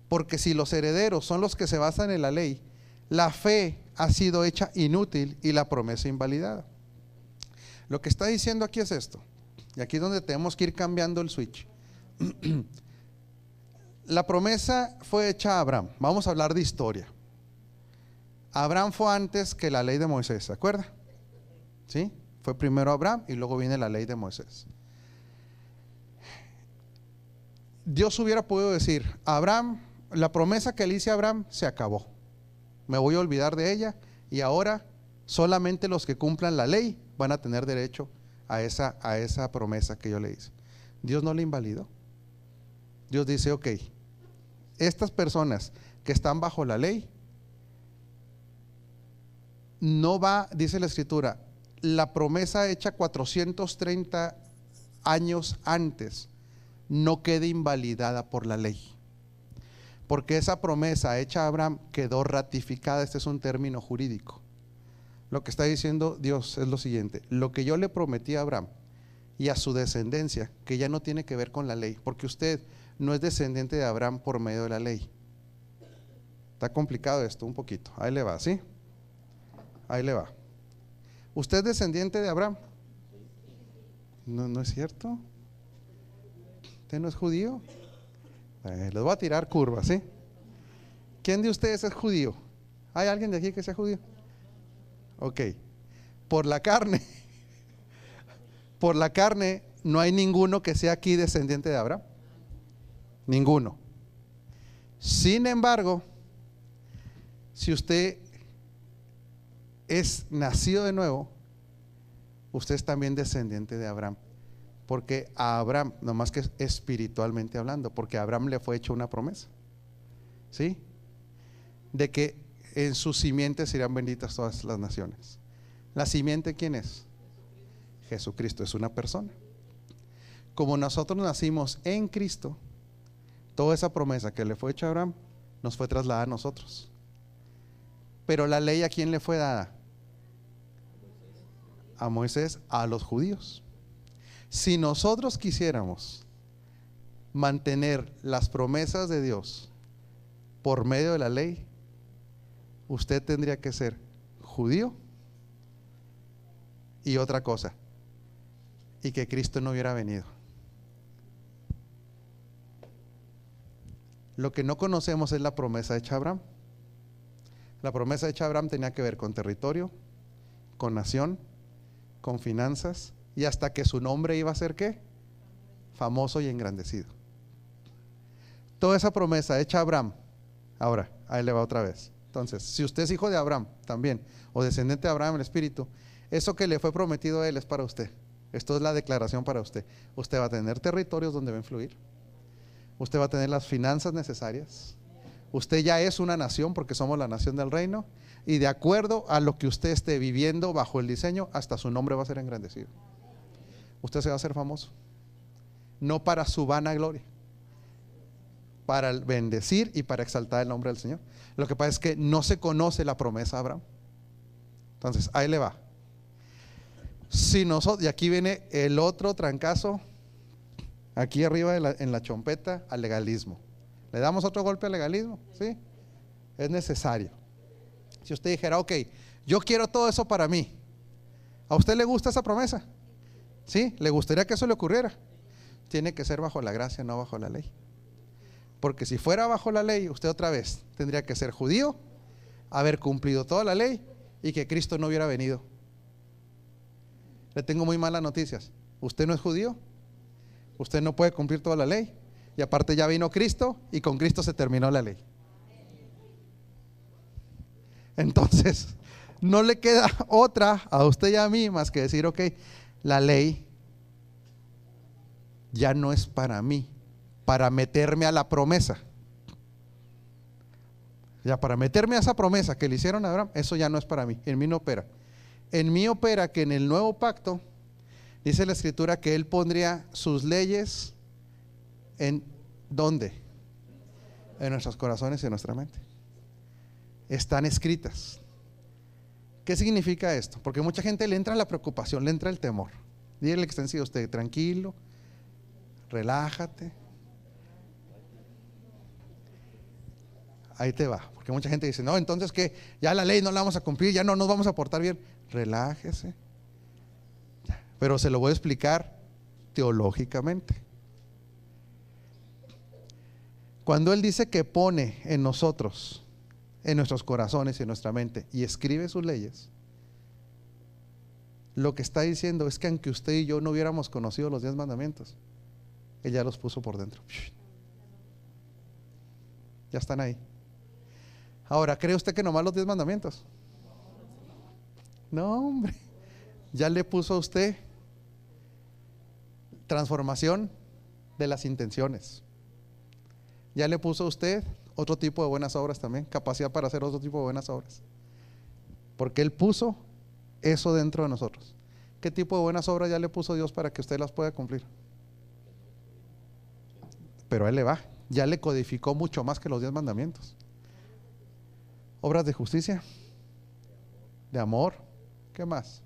[SPEAKER 1] Porque si los herederos son los que se basan en la ley, la fe ha sido hecha inútil y la promesa invalidada. Lo que está diciendo aquí es esto. Y aquí es donde tenemos que ir cambiando el switch. [clears throat] la promesa fue hecha a Abraham. Vamos a hablar de historia. Abraham fue antes que la ley de Moisés, ¿se acuerda? ¿Sí? Fue primero Abraham y luego viene la ley de Moisés. Dios hubiera podido decir, Abraham, la promesa que le hice a Abraham se acabó. Me voy a olvidar de ella y ahora solamente los que cumplan la ley van a tener derecho a esa, a esa promesa que yo le hice. Dios no le invalidó. Dios dice, ok, estas personas que están bajo la ley, no va, dice la escritura, la promesa hecha 430 años antes no quede invalidada por la ley. Porque esa promesa hecha a Abraham quedó ratificada, este es un término jurídico. Lo que está diciendo Dios es lo siguiente, lo que yo le prometí a Abraham y a su descendencia, que ya no tiene que ver con la ley, porque usted no es descendiente de Abraham por medio de la ley. Está complicado esto un poquito. Ahí le va, ¿sí? Ahí le va. ¿Usted es descendiente de Abraham? No, no es cierto. ¿Usted no es judío? Eh, les voy a tirar curvas, ¿sí? ¿Quién de ustedes es judío? ¿Hay alguien de aquí que sea judío? Ok. Por la carne. [laughs] Por la carne no hay ninguno que sea aquí descendiente de Abraham. Ninguno. Sin embargo, si usted es nacido de nuevo, usted es también descendiente de Abraham. Porque a Abraham, nomás que espiritualmente hablando, porque a Abraham le fue hecha una promesa. ¿Sí? De que en su simiente serán benditas todas las naciones. ¿La simiente quién es? Jesucristo, es una persona. Como nosotros nacimos en Cristo, toda esa promesa que le fue hecha a Abraham nos fue trasladada a nosotros. Pero la ley a quién le fue dada? A Moisés, a los judíos. Si nosotros quisiéramos mantener las promesas de Dios por medio de la ley, usted tendría que ser judío y otra cosa, y que Cristo no hubiera venido. Lo que no conocemos es la promesa de Abraham. La promesa de Abraham tenía que ver con territorio, con nación, con finanzas y hasta que su nombre iba a ser qué? Famoso y engrandecido. Toda esa promesa hecha a Abraham, ahora, ahí le va otra vez. Entonces, si usted es hijo de Abraham también, o descendiente de Abraham, el Espíritu, eso que le fue prometido a él es para usted. Esto es la declaración para usted. Usted va a tener territorios donde va a influir. Usted va a tener las finanzas necesarias. Usted ya es una nación porque somos la nación del reino y de acuerdo a lo que usted esté viviendo bajo el diseño, hasta su nombre va a ser engrandecido. Usted se va a hacer famoso. No para su vana gloria, para bendecir y para exaltar el nombre del Señor. Lo que pasa es que no se conoce la promesa de Abraham. Entonces, ahí le va. Si nosotros, y aquí viene el otro trancazo, aquí arriba en la chompeta, al legalismo. ¿Le damos otro golpe al legalismo? ¿Sí? Es necesario. Si usted dijera, ok, yo quiero todo eso para mí. ¿A usted le gusta esa promesa? ¿Sí? ¿Le gustaría que eso le ocurriera? Tiene que ser bajo la gracia, no bajo la ley. Porque si fuera bajo la ley, usted otra vez tendría que ser judío, haber cumplido toda la ley y que Cristo no hubiera venido. Le tengo muy malas noticias. Usted no es judío, usted no puede cumplir toda la ley y aparte ya vino Cristo y con Cristo se terminó la ley. Entonces, no le queda [laughs] otra a usted y a mí más que decir, ok, la ley ya no es para mí, para meterme a la promesa. Ya para meterme a esa promesa que le hicieron a Abraham, eso ya no es para mí, en mí no opera. En mí opera que en el nuevo pacto, dice la escritura que Él pondría sus leyes en dónde? En nuestros corazones y en nuestra mente. Están escritas. ¿Qué significa esto? Porque mucha gente le entra la preocupación, le entra el temor. Dígale que está usted, tranquilo, relájate. Ahí te va. Porque mucha gente dice, no, entonces que ya la ley no la vamos a cumplir, ya no nos vamos a portar bien. Relájese. Pero se lo voy a explicar teológicamente. Cuando Él dice que pone en nosotros, en nuestros corazones y en nuestra mente, y escribe sus leyes, lo que está diciendo es que aunque usted y yo no hubiéramos conocido los diez mandamientos, Él ya los puso por dentro. Ya están ahí. Ahora, ¿cree usted que nomás los diez mandamientos? No, hombre. Ya le puso a usted transformación de las intenciones. Ya le puso a usted otro tipo de buenas obras también, capacidad para hacer otro tipo de buenas obras. Porque Él puso eso dentro de nosotros. ¿Qué tipo de buenas obras ya le puso Dios para que usted las pueda cumplir? Pero a Él le va, ya le codificó mucho más que los diez mandamientos. Obras de justicia, de amor, ¿qué más?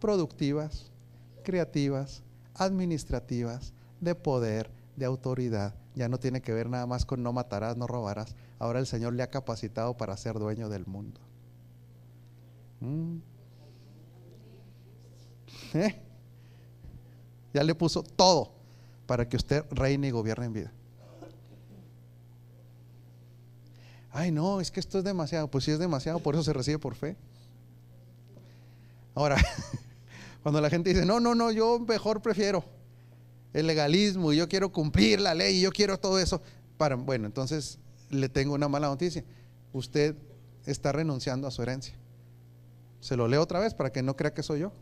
[SPEAKER 1] Productivas, creativas, administrativas, de poder, de autoridad. Ya no tiene que ver nada más con no matarás, no robarás. Ahora el Señor le ha capacitado para ser dueño del mundo. Mm. [laughs] ¿Eh? Ya le puso todo para que usted reine y gobierne en vida. Ay, no, es que esto es demasiado. Pues sí es demasiado, por eso se recibe por fe. Ahora, [laughs] cuando la gente dice, no, no, no, yo mejor prefiero el legalismo y yo quiero cumplir la ley y yo quiero todo eso. Para, bueno, entonces le tengo una mala noticia. Usted está renunciando a su herencia. Se lo leo otra vez para que no crea que soy yo.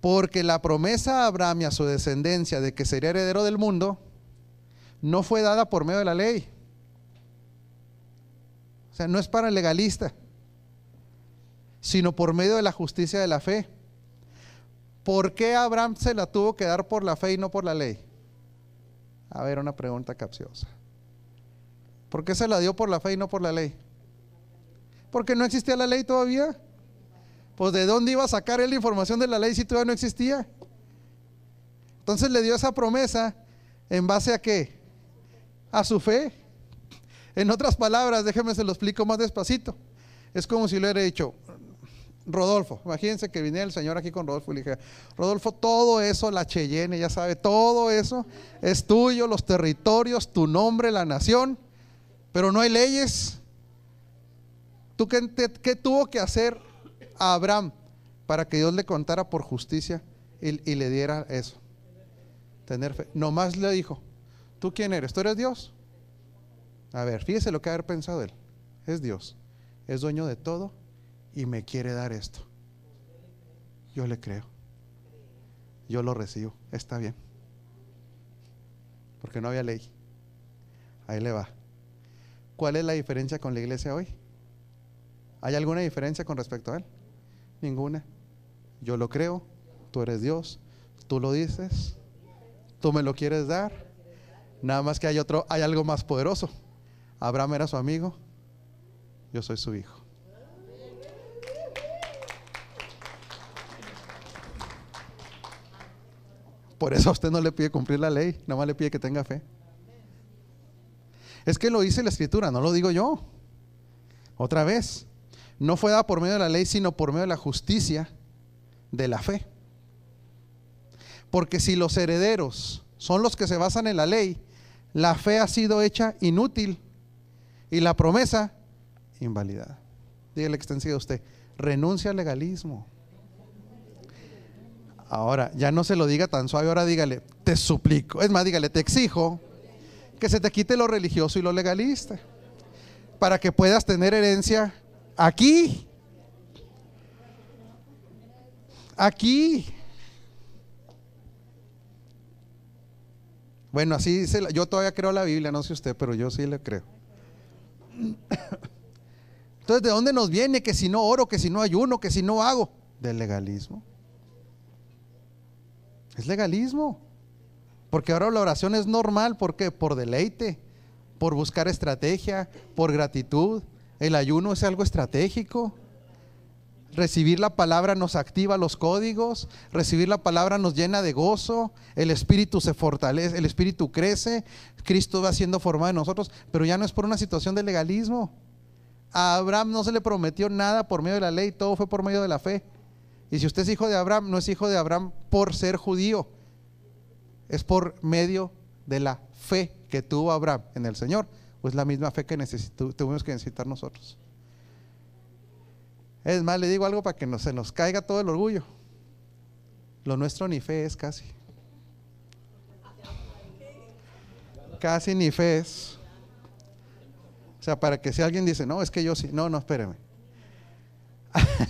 [SPEAKER 1] Porque la promesa a Abraham y a su descendencia de que sería heredero del mundo no fue dada por medio de la ley. O sea, no es para el legalista, sino por medio de la justicia de la fe. ¿Por qué Abraham se la tuvo que dar por la fe y no por la ley? A ver, una pregunta capciosa. ¿Por qué se la dio por la fe y no por la ley? Porque no existía la ley todavía. Pues de dónde iba a sacar él la información de la ley si todavía no existía. Entonces le dio esa promesa en base a qué? A su fe. En otras palabras, déjeme se lo explico más despacito. Es como si le hubiera dicho, Rodolfo, imagínense que viniera el Señor aquí con Rodolfo y le dije, Rodolfo, todo eso, la Cheyenne, ya sabe, todo eso es tuyo, los territorios, tu nombre, la nación, pero no hay leyes. ¿Tú qué, tuvo que hacer a Abraham para que Dios le contara por justicia y, y le diera eso? Tener fe. Nomás le dijo, ¿tú quién eres? ¿Tú eres Dios? A ver, fíjese lo que haber pensado él. Es Dios, es dueño de todo y me quiere dar esto. Yo le creo. Yo lo recibo. Está bien. Porque no había ley. Ahí le va. ¿Cuál es la diferencia con la iglesia hoy? ¿Hay alguna diferencia con respecto a él? Ninguna. Yo lo creo. Tú eres Dios. Tú lo dices. Tú me lo quieres dar. Nada más que hay otro, hay algo más poderoso. Abraham era su amigo. Yo soy su hijo. Por eso a usted no le pide cumplir la ley, nada más le pide que tenga fe. Es que lo dice la escritura, no lo digo yo. Otra vez, no fue dada por medio de la ley, sino por medio de la justicia de la fe. Porque si los herederos son los que se basan en la ley, la fe ha sido hecha inútil y la promesa invalidada. Dígale extensivo a usted, renuncia al legalismo. Ahora, ya no se lo diga tan suave, ahora dígale, te suplico. Es más, dígale, te exijo que se te quite lo religioso y lo legalista. Para que puedas tener herencia aquí. Aquí. Bueno, así dice, yo todavía creo la Biblia, no sé usted, pero yo sí le creo. Entonces, ¿de dónde nos viene que si no oro, que si no ayuno, que si no hago? Del legalismo. Es legalismo. Porque ahora la oración es normal, ¿por qué? Por deleite, por buscar estrategia, por gratitud. El ayuno es algo estratégico. Recibir la palabra nos activa los códigos, recibir la palabra nos llena de gozo, el espíritu se fortalece, el espíritu crece, Cristo va siendo formado en nosotros, pero ya no es por una situación de legalismo. A Abraham no se le prometió nada por medio de la ley, todo fue por medio de la fe. Y si usted es hijo de Abraham, no es hijo de Abraham por ser judío, es por medio de la fe que tuvo Abraham en el Señor, pues la misma fe que tuvimos que necesitar nosotros. Es más, le digo algo para que no se nos caiga todo el orgullo. Lo nuestro ni fe es casi. Casi ni fe es. O sea, para que si alguien dice, no, es que yo sí, no, no, espéreme. [laughs]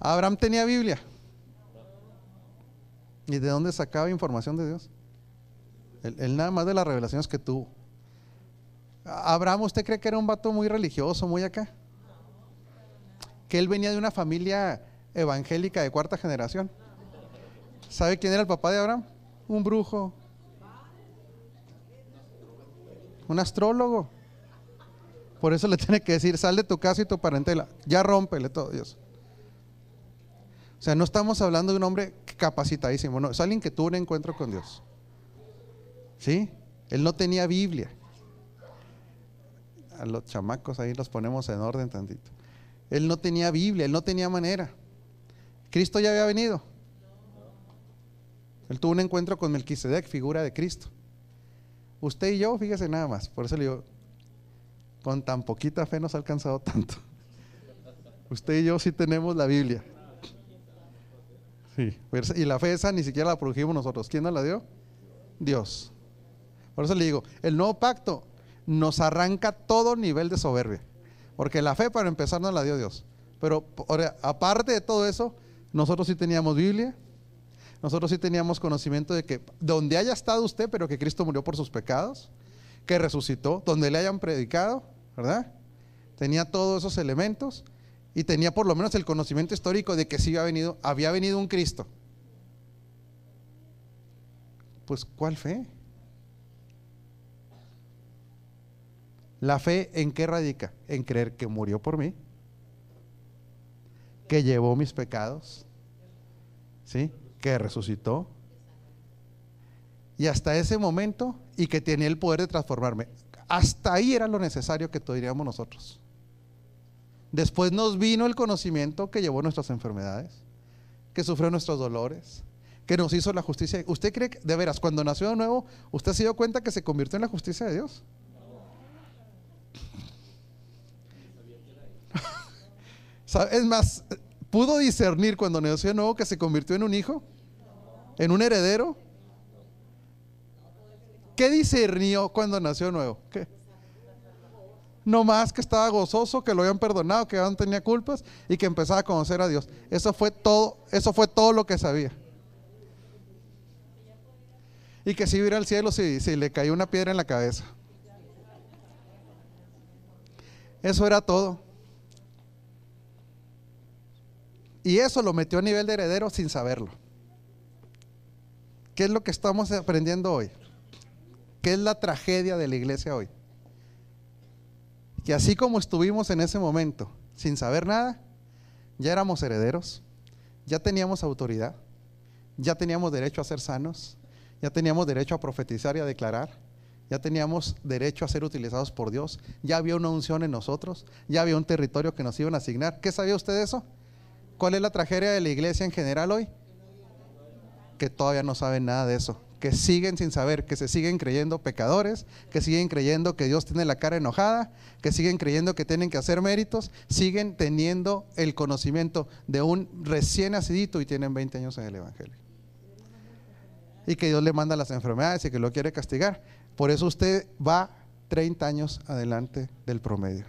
[SPEAKER 1] Abraham tenía Biblia. ¿Y de dónde sacaba información de Dios? Él, nada más de las revelaciones que tuvo. Abraham, ¿usted cree que era un vato muy religioso, muy acá? Que él venía de una familia evangélica de cuarta generación. ¿Sabe quién era el papá de Abraham? Un brujo. Un astrólogo. Por eso le tiene que decir, sal de tu casa y tu parentela. Ya rómpele todo Dios. O sea, no estamos hablando de un hombre capacitadísimo, no, es alguien que tuvo un encuentro con Dios. ¿Sí? Él no tenía Biblia. A los chamacos ahí los ponemos en orden tantito. Él no tenía Biblia, él no tenía manera. Cristo ya había venido. Él tuvo un encuentro con Melquisedec, figura de Cristo. Usted y yo, fíjese nada más. Por eso le digo, con tan poquita fe nos ha alcanzado tanto. Usted y yo sí tenemos la Biblia. Sí, y la fe esa ni siquiera la produjimos nosotros. ¿Quién nos la dio? Dios. Por eso le digo, el nuevo pacto nos arranca todo nivel de soberbia. Porque la fe para empezar nos la dio Dios. Pero aparte de todo eso, nosotros sí teníamos Biblia, nosotros sí teníamos conocimiento de que donde haya estado usted, pero que Cristo murió por sus pecados, que resucitó, donde le hayan predicado, ¿verdad? Tenía todos esos elementos y tenía por lo menos el conocimiento histórico de que sí había venido, había venido un Cristo. Pues, ¿cuál fe? La fe en qué radica? En creer que murió por mí, que llevó mis pecados, ¿sí? Que resucitó. Y hasta ese momento, y que tenía el poder de transformarme. Hasta ahí era lo necesario que diríamos nosotros. Después nos vino el conocimiento que llevó nuestras enfermedades, que sufrió nuestros dolores, que nos hizo la justicia. ¿Usted cree que, de veras, cuando nació de nuevo, usted se dio cuenta que se convirtió en la justicia de Dios? Es más, ¿pudo discernir cuando nació de nuevo que se convirtió en un hijo? ¿En un heredero? ¿Qué discernió cuando nació de nuevo? No más que estaba gozoso, que lo habían perdonado, que no tenía culpas y que empezaba a conocer a Dios. Eso fue todo, eso fue todo lo que sabía. Y que si iba al cielo si, si le cayó una piedra en la cabeza. Eso era todo. Y eso lo metió a nivel de heredero sin saberlo. ¿Qué es lo que estamos aprendiendo hoy? ¿Qué es la tragedia de la iglesia hoy? Que así como estuvimos en ese momento sin saber nada, ya éramos herederos, ya teníamos autoridad, ya teníamos derecho a ser sanos, ya teníamos derecho a profetizar y a declarar, ya teníamos derecho a ser utilizados por Dios, ya había una unción en nosotros, ya había un territorio que nos iban a asignar. ¿Qué sabía usted de eso? ¿Cuál es la tragedia de la iglesia en general hoy? Que todavía no saben nada de eso, que siguen sin saber, que se siguen creyendo pecadores, que siguen creyendo que Dios tiene la cara enojada, que siguen creyendo que tienen que hacer méritos, siguen teniendo el conocimiento de un recién nacidito y tienen 20 años en el Evangelio. Y que Dios le manda las enfermedades y que lo quiere castigar. Por eso usted va 30 años adelante del promedio.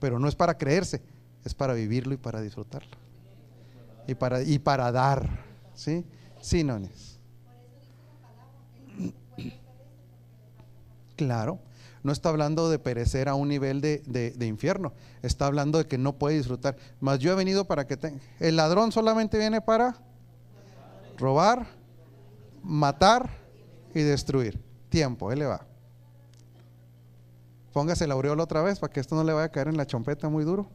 [SPEAKER 1] Pero no es para creerse, es para vivirlo y para disfrutarlo. Y para, y para dar. ¿Sí? Sí, nones. [clears throat] Claro, no está hablando de perecer a un nivel de, infierno, está hablando de que no puede disfrutar. Mas yo he venido para que tenga. El ladrón solamente viene para robar, matar y destruir. Tiempo, él le va. Póngase el aureola otra vez para que esto no le vaya a caer en la chompeta muy duro.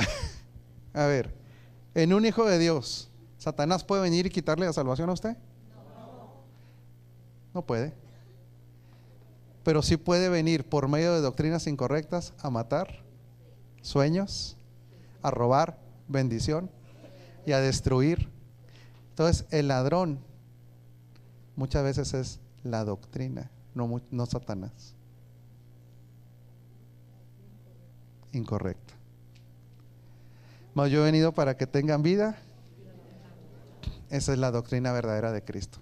[SPEAKER 1] [laughs] a ver, en un hijo de Dios, ¿Satanás puede venir y quitarle la salvación a usted? No puede. Pero sí puede venir por medio de doctrinas incorrectas a matar sueños, a robar bendición y a destruir. Entonces el ladrón muchas veces es la doctrina, no, no Satanás. Incorrecto. Mas yo he venido para que tengan vida. Esa es la doctrina verdadera de Cristo.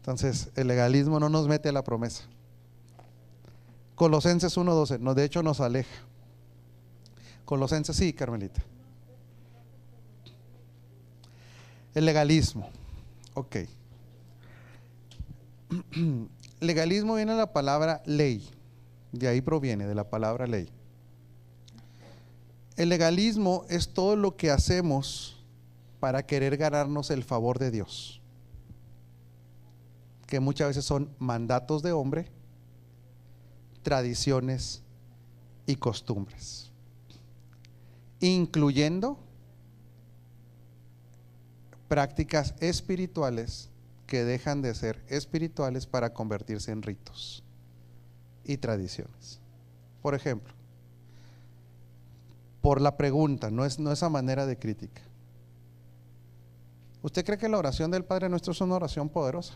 [SPEAKER 1] Entonces, el legalismo no nos mete a la promesa. Colosenses 1.12, no, de hecho nos aleja. Colosenses, sí, Carmelita. El legalismo, ok. [clears throat] Legalismo viene de la palabra ley, de ahí proviene, de la palabra ley. El legalismo es todo lo que hacemos para querer ganarnos el favor de Dios que muchas veces son mandatos de hombre, tradiciones y costumbres, incluyendo prácticas espirituales que dejan de ser espirituales para convertirse en ritos y tradiciones. Por ejemplo, por la pregunta, no es, no esa manera de crítica. ¿Usted cree que la oración del Padre Nuestro es una oración poderosa?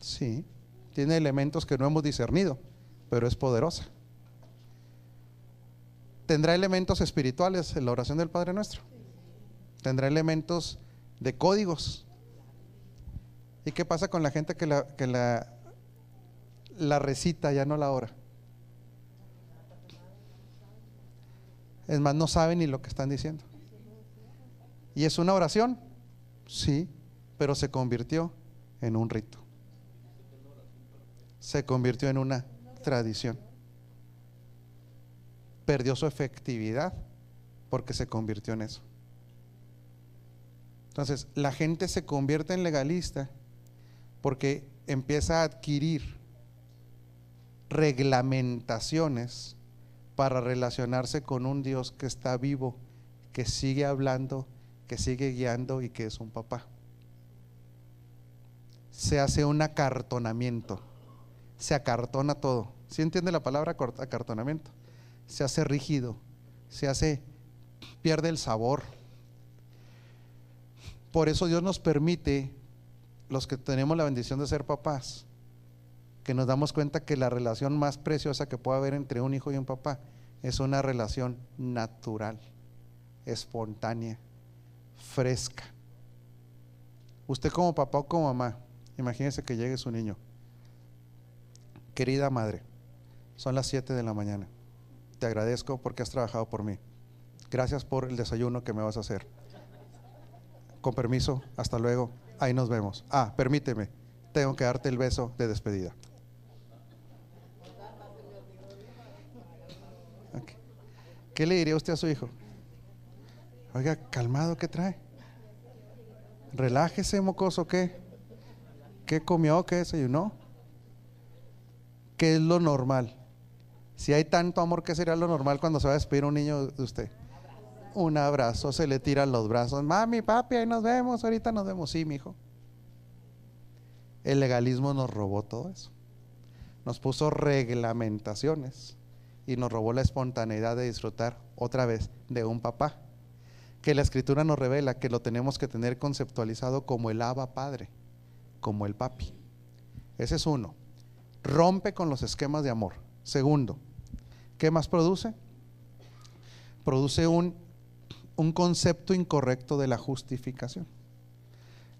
[SPEAKER 1] Sí, tiene elementos que no hemos discernido, pero es poderosa. ¿Tendrá elementos espirituales en la oración del Padre Nuestro? ¿Tendrá elementos de códigos? ¿Y qué pasa con la gente que la, que la, la recita, ya no la ora? Es más, no saben ni lo que están diciendo. ¿Y es una oración? Sí, pero se convirtió en un rito se convirtió en una tradición. Perdió su efectividad porque se convirtió en eso. Entonces, la gente se convierte en legalista porque empieza a adquirir reglamentaciones para relacionarse con un Dios que está vivo, que sigue hablando, que sigue guiando y que es un papá. Se hace un acartonamiento se acartona todo. ¿Sí entiende la palabra acartonamiento? Se hace rígido, se hace, pierde el sabor. Por eso Dios nos permite, los que tenemos la bendición de ser papás, que nos damos cuenta que la relación más preciosa que puede haber entre un hijo y un papá es una relación natural, espontánea, fresca. Usted como papá o como mamá, imagínese que llegue su niño Querida madre, son las 7 de la mañana. Te agradezco porque has trabajado por mí. Gracias por el desayuno que me vas a hacer. Con permiso, hasta luego. Ahí nos vemos. Ah, permíteme, tengo que darte el beso de despedida. ¿Qué le diría usted a su hijo? Oiga, calmado, ¿qué trae? Relájese, mocoso, ¿qué? ¿Qué comió? ¿Qué desayunó? ¿Qué es lo normal? Si hay tanto amor, ¿qué sería lo normal cuando se va a despedir un niño de usted? Un abrazo, se le tiran los brazos. Mami, papi, ahí nos vemos, ahorita nos vemos. Sí, mi hijo. El legalismo nos robó todo eso. Nos puso reglamentaciones y nos robó la espontaneidad de disfrutar otra vez de un papá que la escritura nos revela que lo tenemos que tener conceptualizado como el Abba Padre, como el papi. Ese es uno. Rompe con los esquemas de amor. Segundo, ¿qué más produce? Produce un, un concepto incorrecto de la justificación.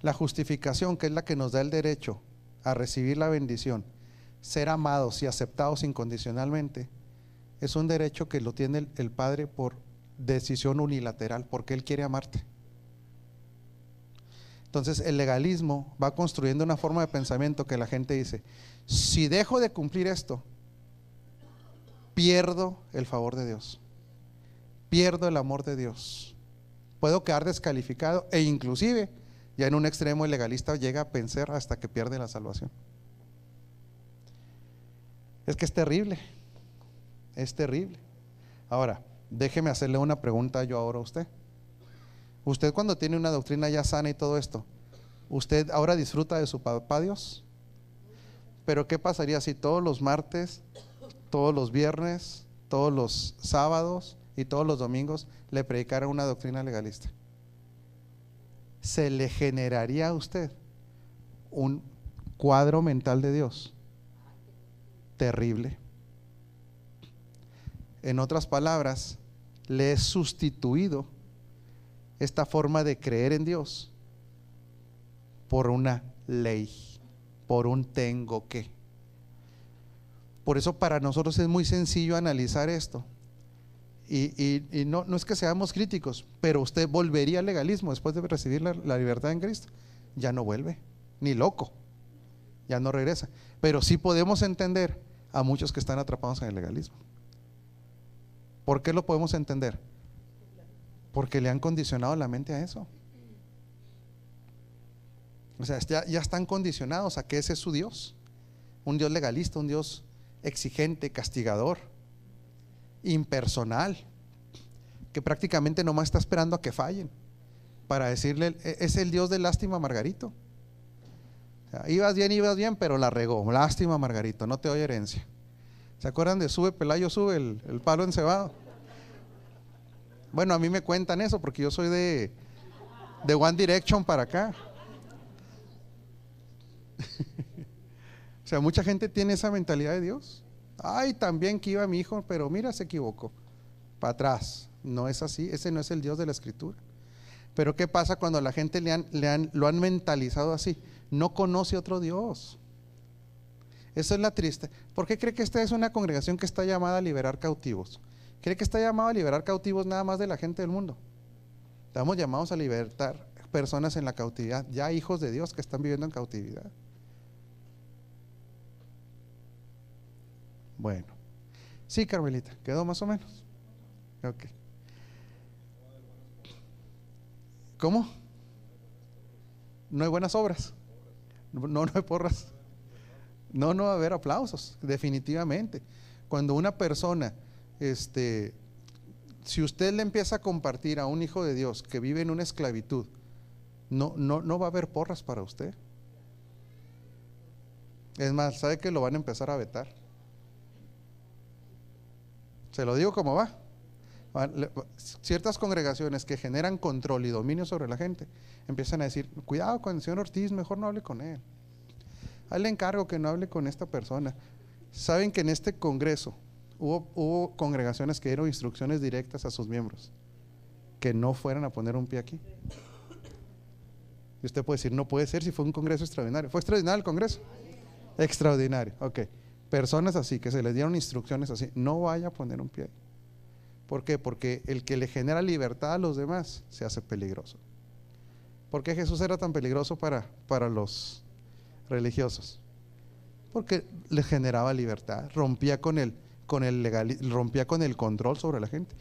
[SPEAKER 1] La justificación, que es la que nos da el derecho a recibir la bendición, ser amados y aceptados incondicionalmente, es un derecho que lo tiene el, Padre por decisión unilateral, porque Él quiere amarte. Entonces el legalismo va construyendo una forma de pensamiento que la gente dice, si dejo de cumplir esto, pierdo el favor de Dios, pierdo el amor de Dios, puedo quedar descalificado e inclusive ya en un extremo el legalista llega a pensar hasta que pierde la salvación. Es que es terrible, es terrible. Ahora, déjeme hacerle una pregunta yo ahora a usted. Usted cuando tiene una doctrina ya sana y todo esto, ¿usted ahora disfruta de su papá Dios? Pero ¿qué pasaría si todos los martes, todos los viernes, todos los sábados y todos los domingos le predicara una doctrina legalista? Se le generaría a usted un cuadro mental de Dios terrible. En otras palabras, le he sustituido esta forma de creer en Dios por una ley, por un tengo que. Por eso para nosotros es muy sencillo analizar esto. Y, no, es que seamos críticos, pero usted volvería al legalismo después de recibir la libertad en Cristo. Ya no vuelve, ni loco, ya no regresa. Pero sí podemos entender a muchos que están atrapados en el legalismo. ¿Por qué lo podemos entender? Porque le han condicionado la mente a eso. O sea, ya, están condicionados a que ese es su Dios. Un Dios legalista, un Dios exigente, castigador, impersonal, que prácticamente nomás está esperando a que fallen para decirle, e, es el Dios de lástima, Margarito. ibas bien, ibas bien, pero la regó. Lástima, Margarito, no te doy herencia. ¿Se acuerdan de Sube Pelayo Sube, el, el palo encebado? Bueno, a mí me cuentan eso porque yo soy de, de One Direction para acá. [laughs] o sea, mucha gente tiene esa mentalidad de Dios. Ay, también que iba mi hijo, pero mira, se equivocó. Para atrás. No es así, ese no es el Dios de la Escritura. Pero ¿qué pasa cuando la gente le han, le han, lo han mentalizado así? No conoce otro Dios. Eso es la triste. ¿Por qué cree que esta es una congregación que está llamada a liberar cautivos? ¿Cree que está llamado a liberar cautivos nada más de la gente del mundo? Estamos llamados a libertar personas en la cautividad, ya hijos de Dios que están viviendo en cautividad. Bueno, sí, Carmelita, quedó más o menos. ¿Cómo? No hay buenas obras. No, no hay porras. No, no va a haber aplausos, definitivamente. Cuando una persona este, si usted le empieza a compartir a un hijo de Dios que vive en una esclavitud, no, no, no va a haber porras para usted. Es más, ¿sabe que lo van a empezar a vetar? Se lo digo como va. Ciertas congregaciones que generan control y dominio sobre la gente empiezan a decir, cuidado con el señor Ortiz, mejor no hable con él. Ahí le encargo que no hable con esta persona. Saben que en este congreso Hubo, congregaciones que dieron instrucciones directas a sus miembros que no fueran a poner un pie aquí. Y usted puede decir, no puede ser si fue un congreso extraordinario. ¿Fue extraordinario el congreso? Extraordinario, ok. Personas así, que se les dieron instrucciones así, no vaya a poner un pie. ¿Por qué? Porque el que le genera libertad a los demás se hace peligroso. ¿Por qué Jesús era tan peligroso para, para los religiosos? Porque le generaba libertad, rompía con él con el legal, rompía con el control sobre la gente.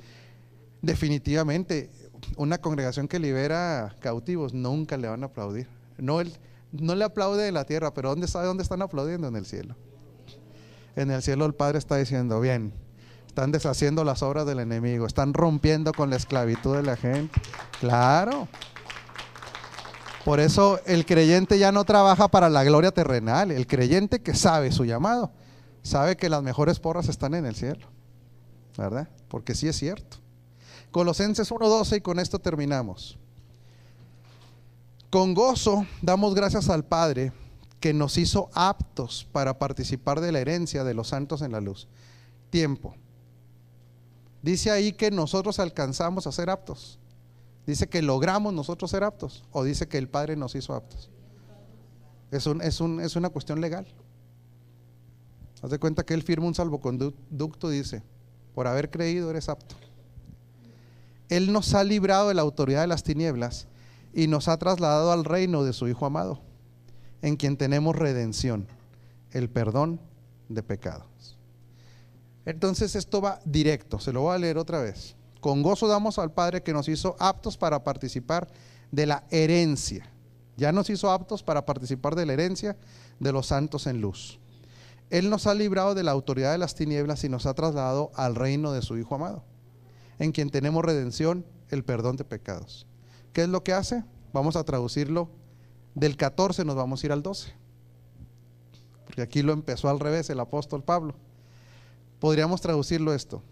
[SPEAKER 1] Definitivamente, una congregación que libera cautivos nunca le van a aplaudir. No, no le aplaude de la tierra, pero ¿dónde sabe dónde están aplaudiendo? En el cielo. En el cielo el Padre está diciendo, bien, están deshaciendo las obras del enemigo, están rompiendo con la esclavitud de la gente. Claro. Por eso el creyente ya no trabaja para la gloria terrenal, el creyente que sabe su llamado sabe que las mejores porras están en el cielo, ¿verdad? Porque sí es cierto. Colosenses 1.12 y con esto terminamos. Con gozo damos gracias al Padre que nos hizo aptos para participar de la herencia de los santos en la luz. Tiempo. Dice ahí que nosotros alcanzamos a ser aptos. Dice que logramos nosotros ser aptos. O dice que el Padre nos hizo aptos. Es, un, es, un, es una cuestión legal. Haz de cuenta que él firma un salvoconducto dice, por haber creído eres apto. Él nos ha librado de la autoridad de las tinieblas y nos ha trasladado al reino de su Hijo amado, en quien tenemos redención, el perdón de pecados. Entonces esto va directo, se lo voy a leer otra vez. Con gozo damos al Padre que nos hizo aptos para participar de la herencia. Ya nos hizo aptos para participar de la herencia de los santos en luz. Él nos ha librado de la autoridad de las tinieblas y nos ha trasladado al reino de su Hijo amado, en quien tenemos redención, el perdón de pecados. ¿Qué es lo que hace? Vamos a traducirlo. Del 14 nos vamos a ir al 12. Porque aquí lo empezó al revés el apóstol Pablo. Podríamos traducirlo esto.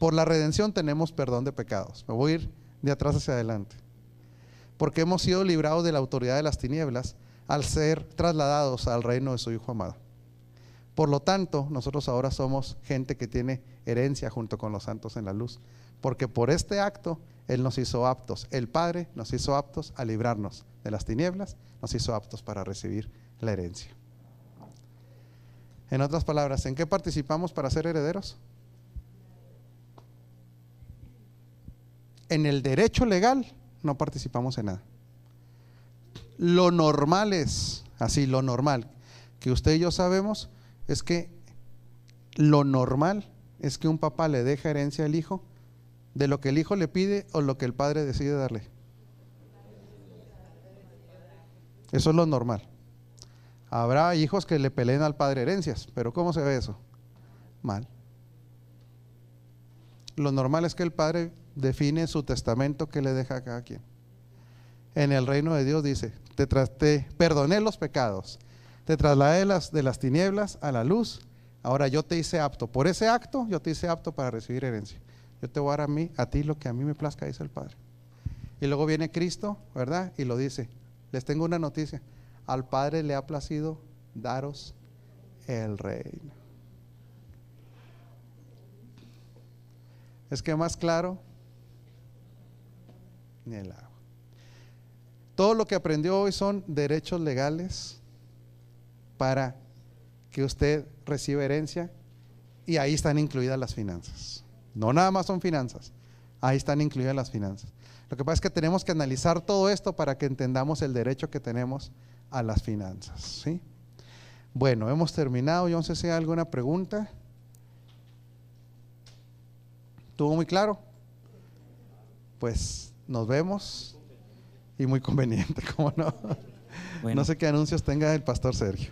[SPEAKER 1] Por la redención tenemos perdón de pecados. Me voy a ir de atrás hacia adelante. Porque hemos sido librados de la autoridad de las tinieblas al ser trasladados al reino de su Hijo amado. Por lo tanto, nosotros ahora somos gente que tiene herencia junto con los santos en la luz. Porque por este acto él nos hizo aptos. El Padre nos hizo aptos a librarnos de las tinieblas, nos hizo aptos para recibir la herencia. En otras palabras, ¿en qué participamos para ser herederos? En el derecho legal no participamos en nada. Lo normal es, así, lo normal, que usted y yo sabemos, es que lo normal es que un papá le deja herencia al hijo de lo que el hijo le pide o lo que el padre decide darle. Eso es lo normal. Habrá hijos que le peleen al padre herencias, pero ¿cómo se ve eso? Mal. Lo normal es que el padre define su testamento que le deja a cada quien. En el reino de Dios dice, te, te perdoné los pecados, te trasladé las, de las tinieblas a la luz, ahora yo te hice apto. Por ese acto yo te hice apto para recibir herencia. Yo te voy a dar a mí, a ti lo que a mí me plazca, dice el Padre. Y luego viene Cristo, ¿verdad? Y lo dice. Les tengo una noticia. Al Padre le ha placido daros el reino. Es que más claro, ni el agua. Todo lo que aprendió hoy son derechos legales para que usted reciba herencia y ahí están incluidas las finanzas. No nada más son finanzas. Ahí están incluidas las finanzas. Lo que pasa es que tenemos que analizar todo esto para que entendamos el derecho que tenemos a las finanzas. ¿sí? Bueno, hemos terminado. Yo no sé si hay alguna pregunta. ¿Tuvo muy claro? Pues nos vemos. Y muy conveniente, [laughs] ¿cómo no? No sé qué anuncios tenga el pastor Sergio.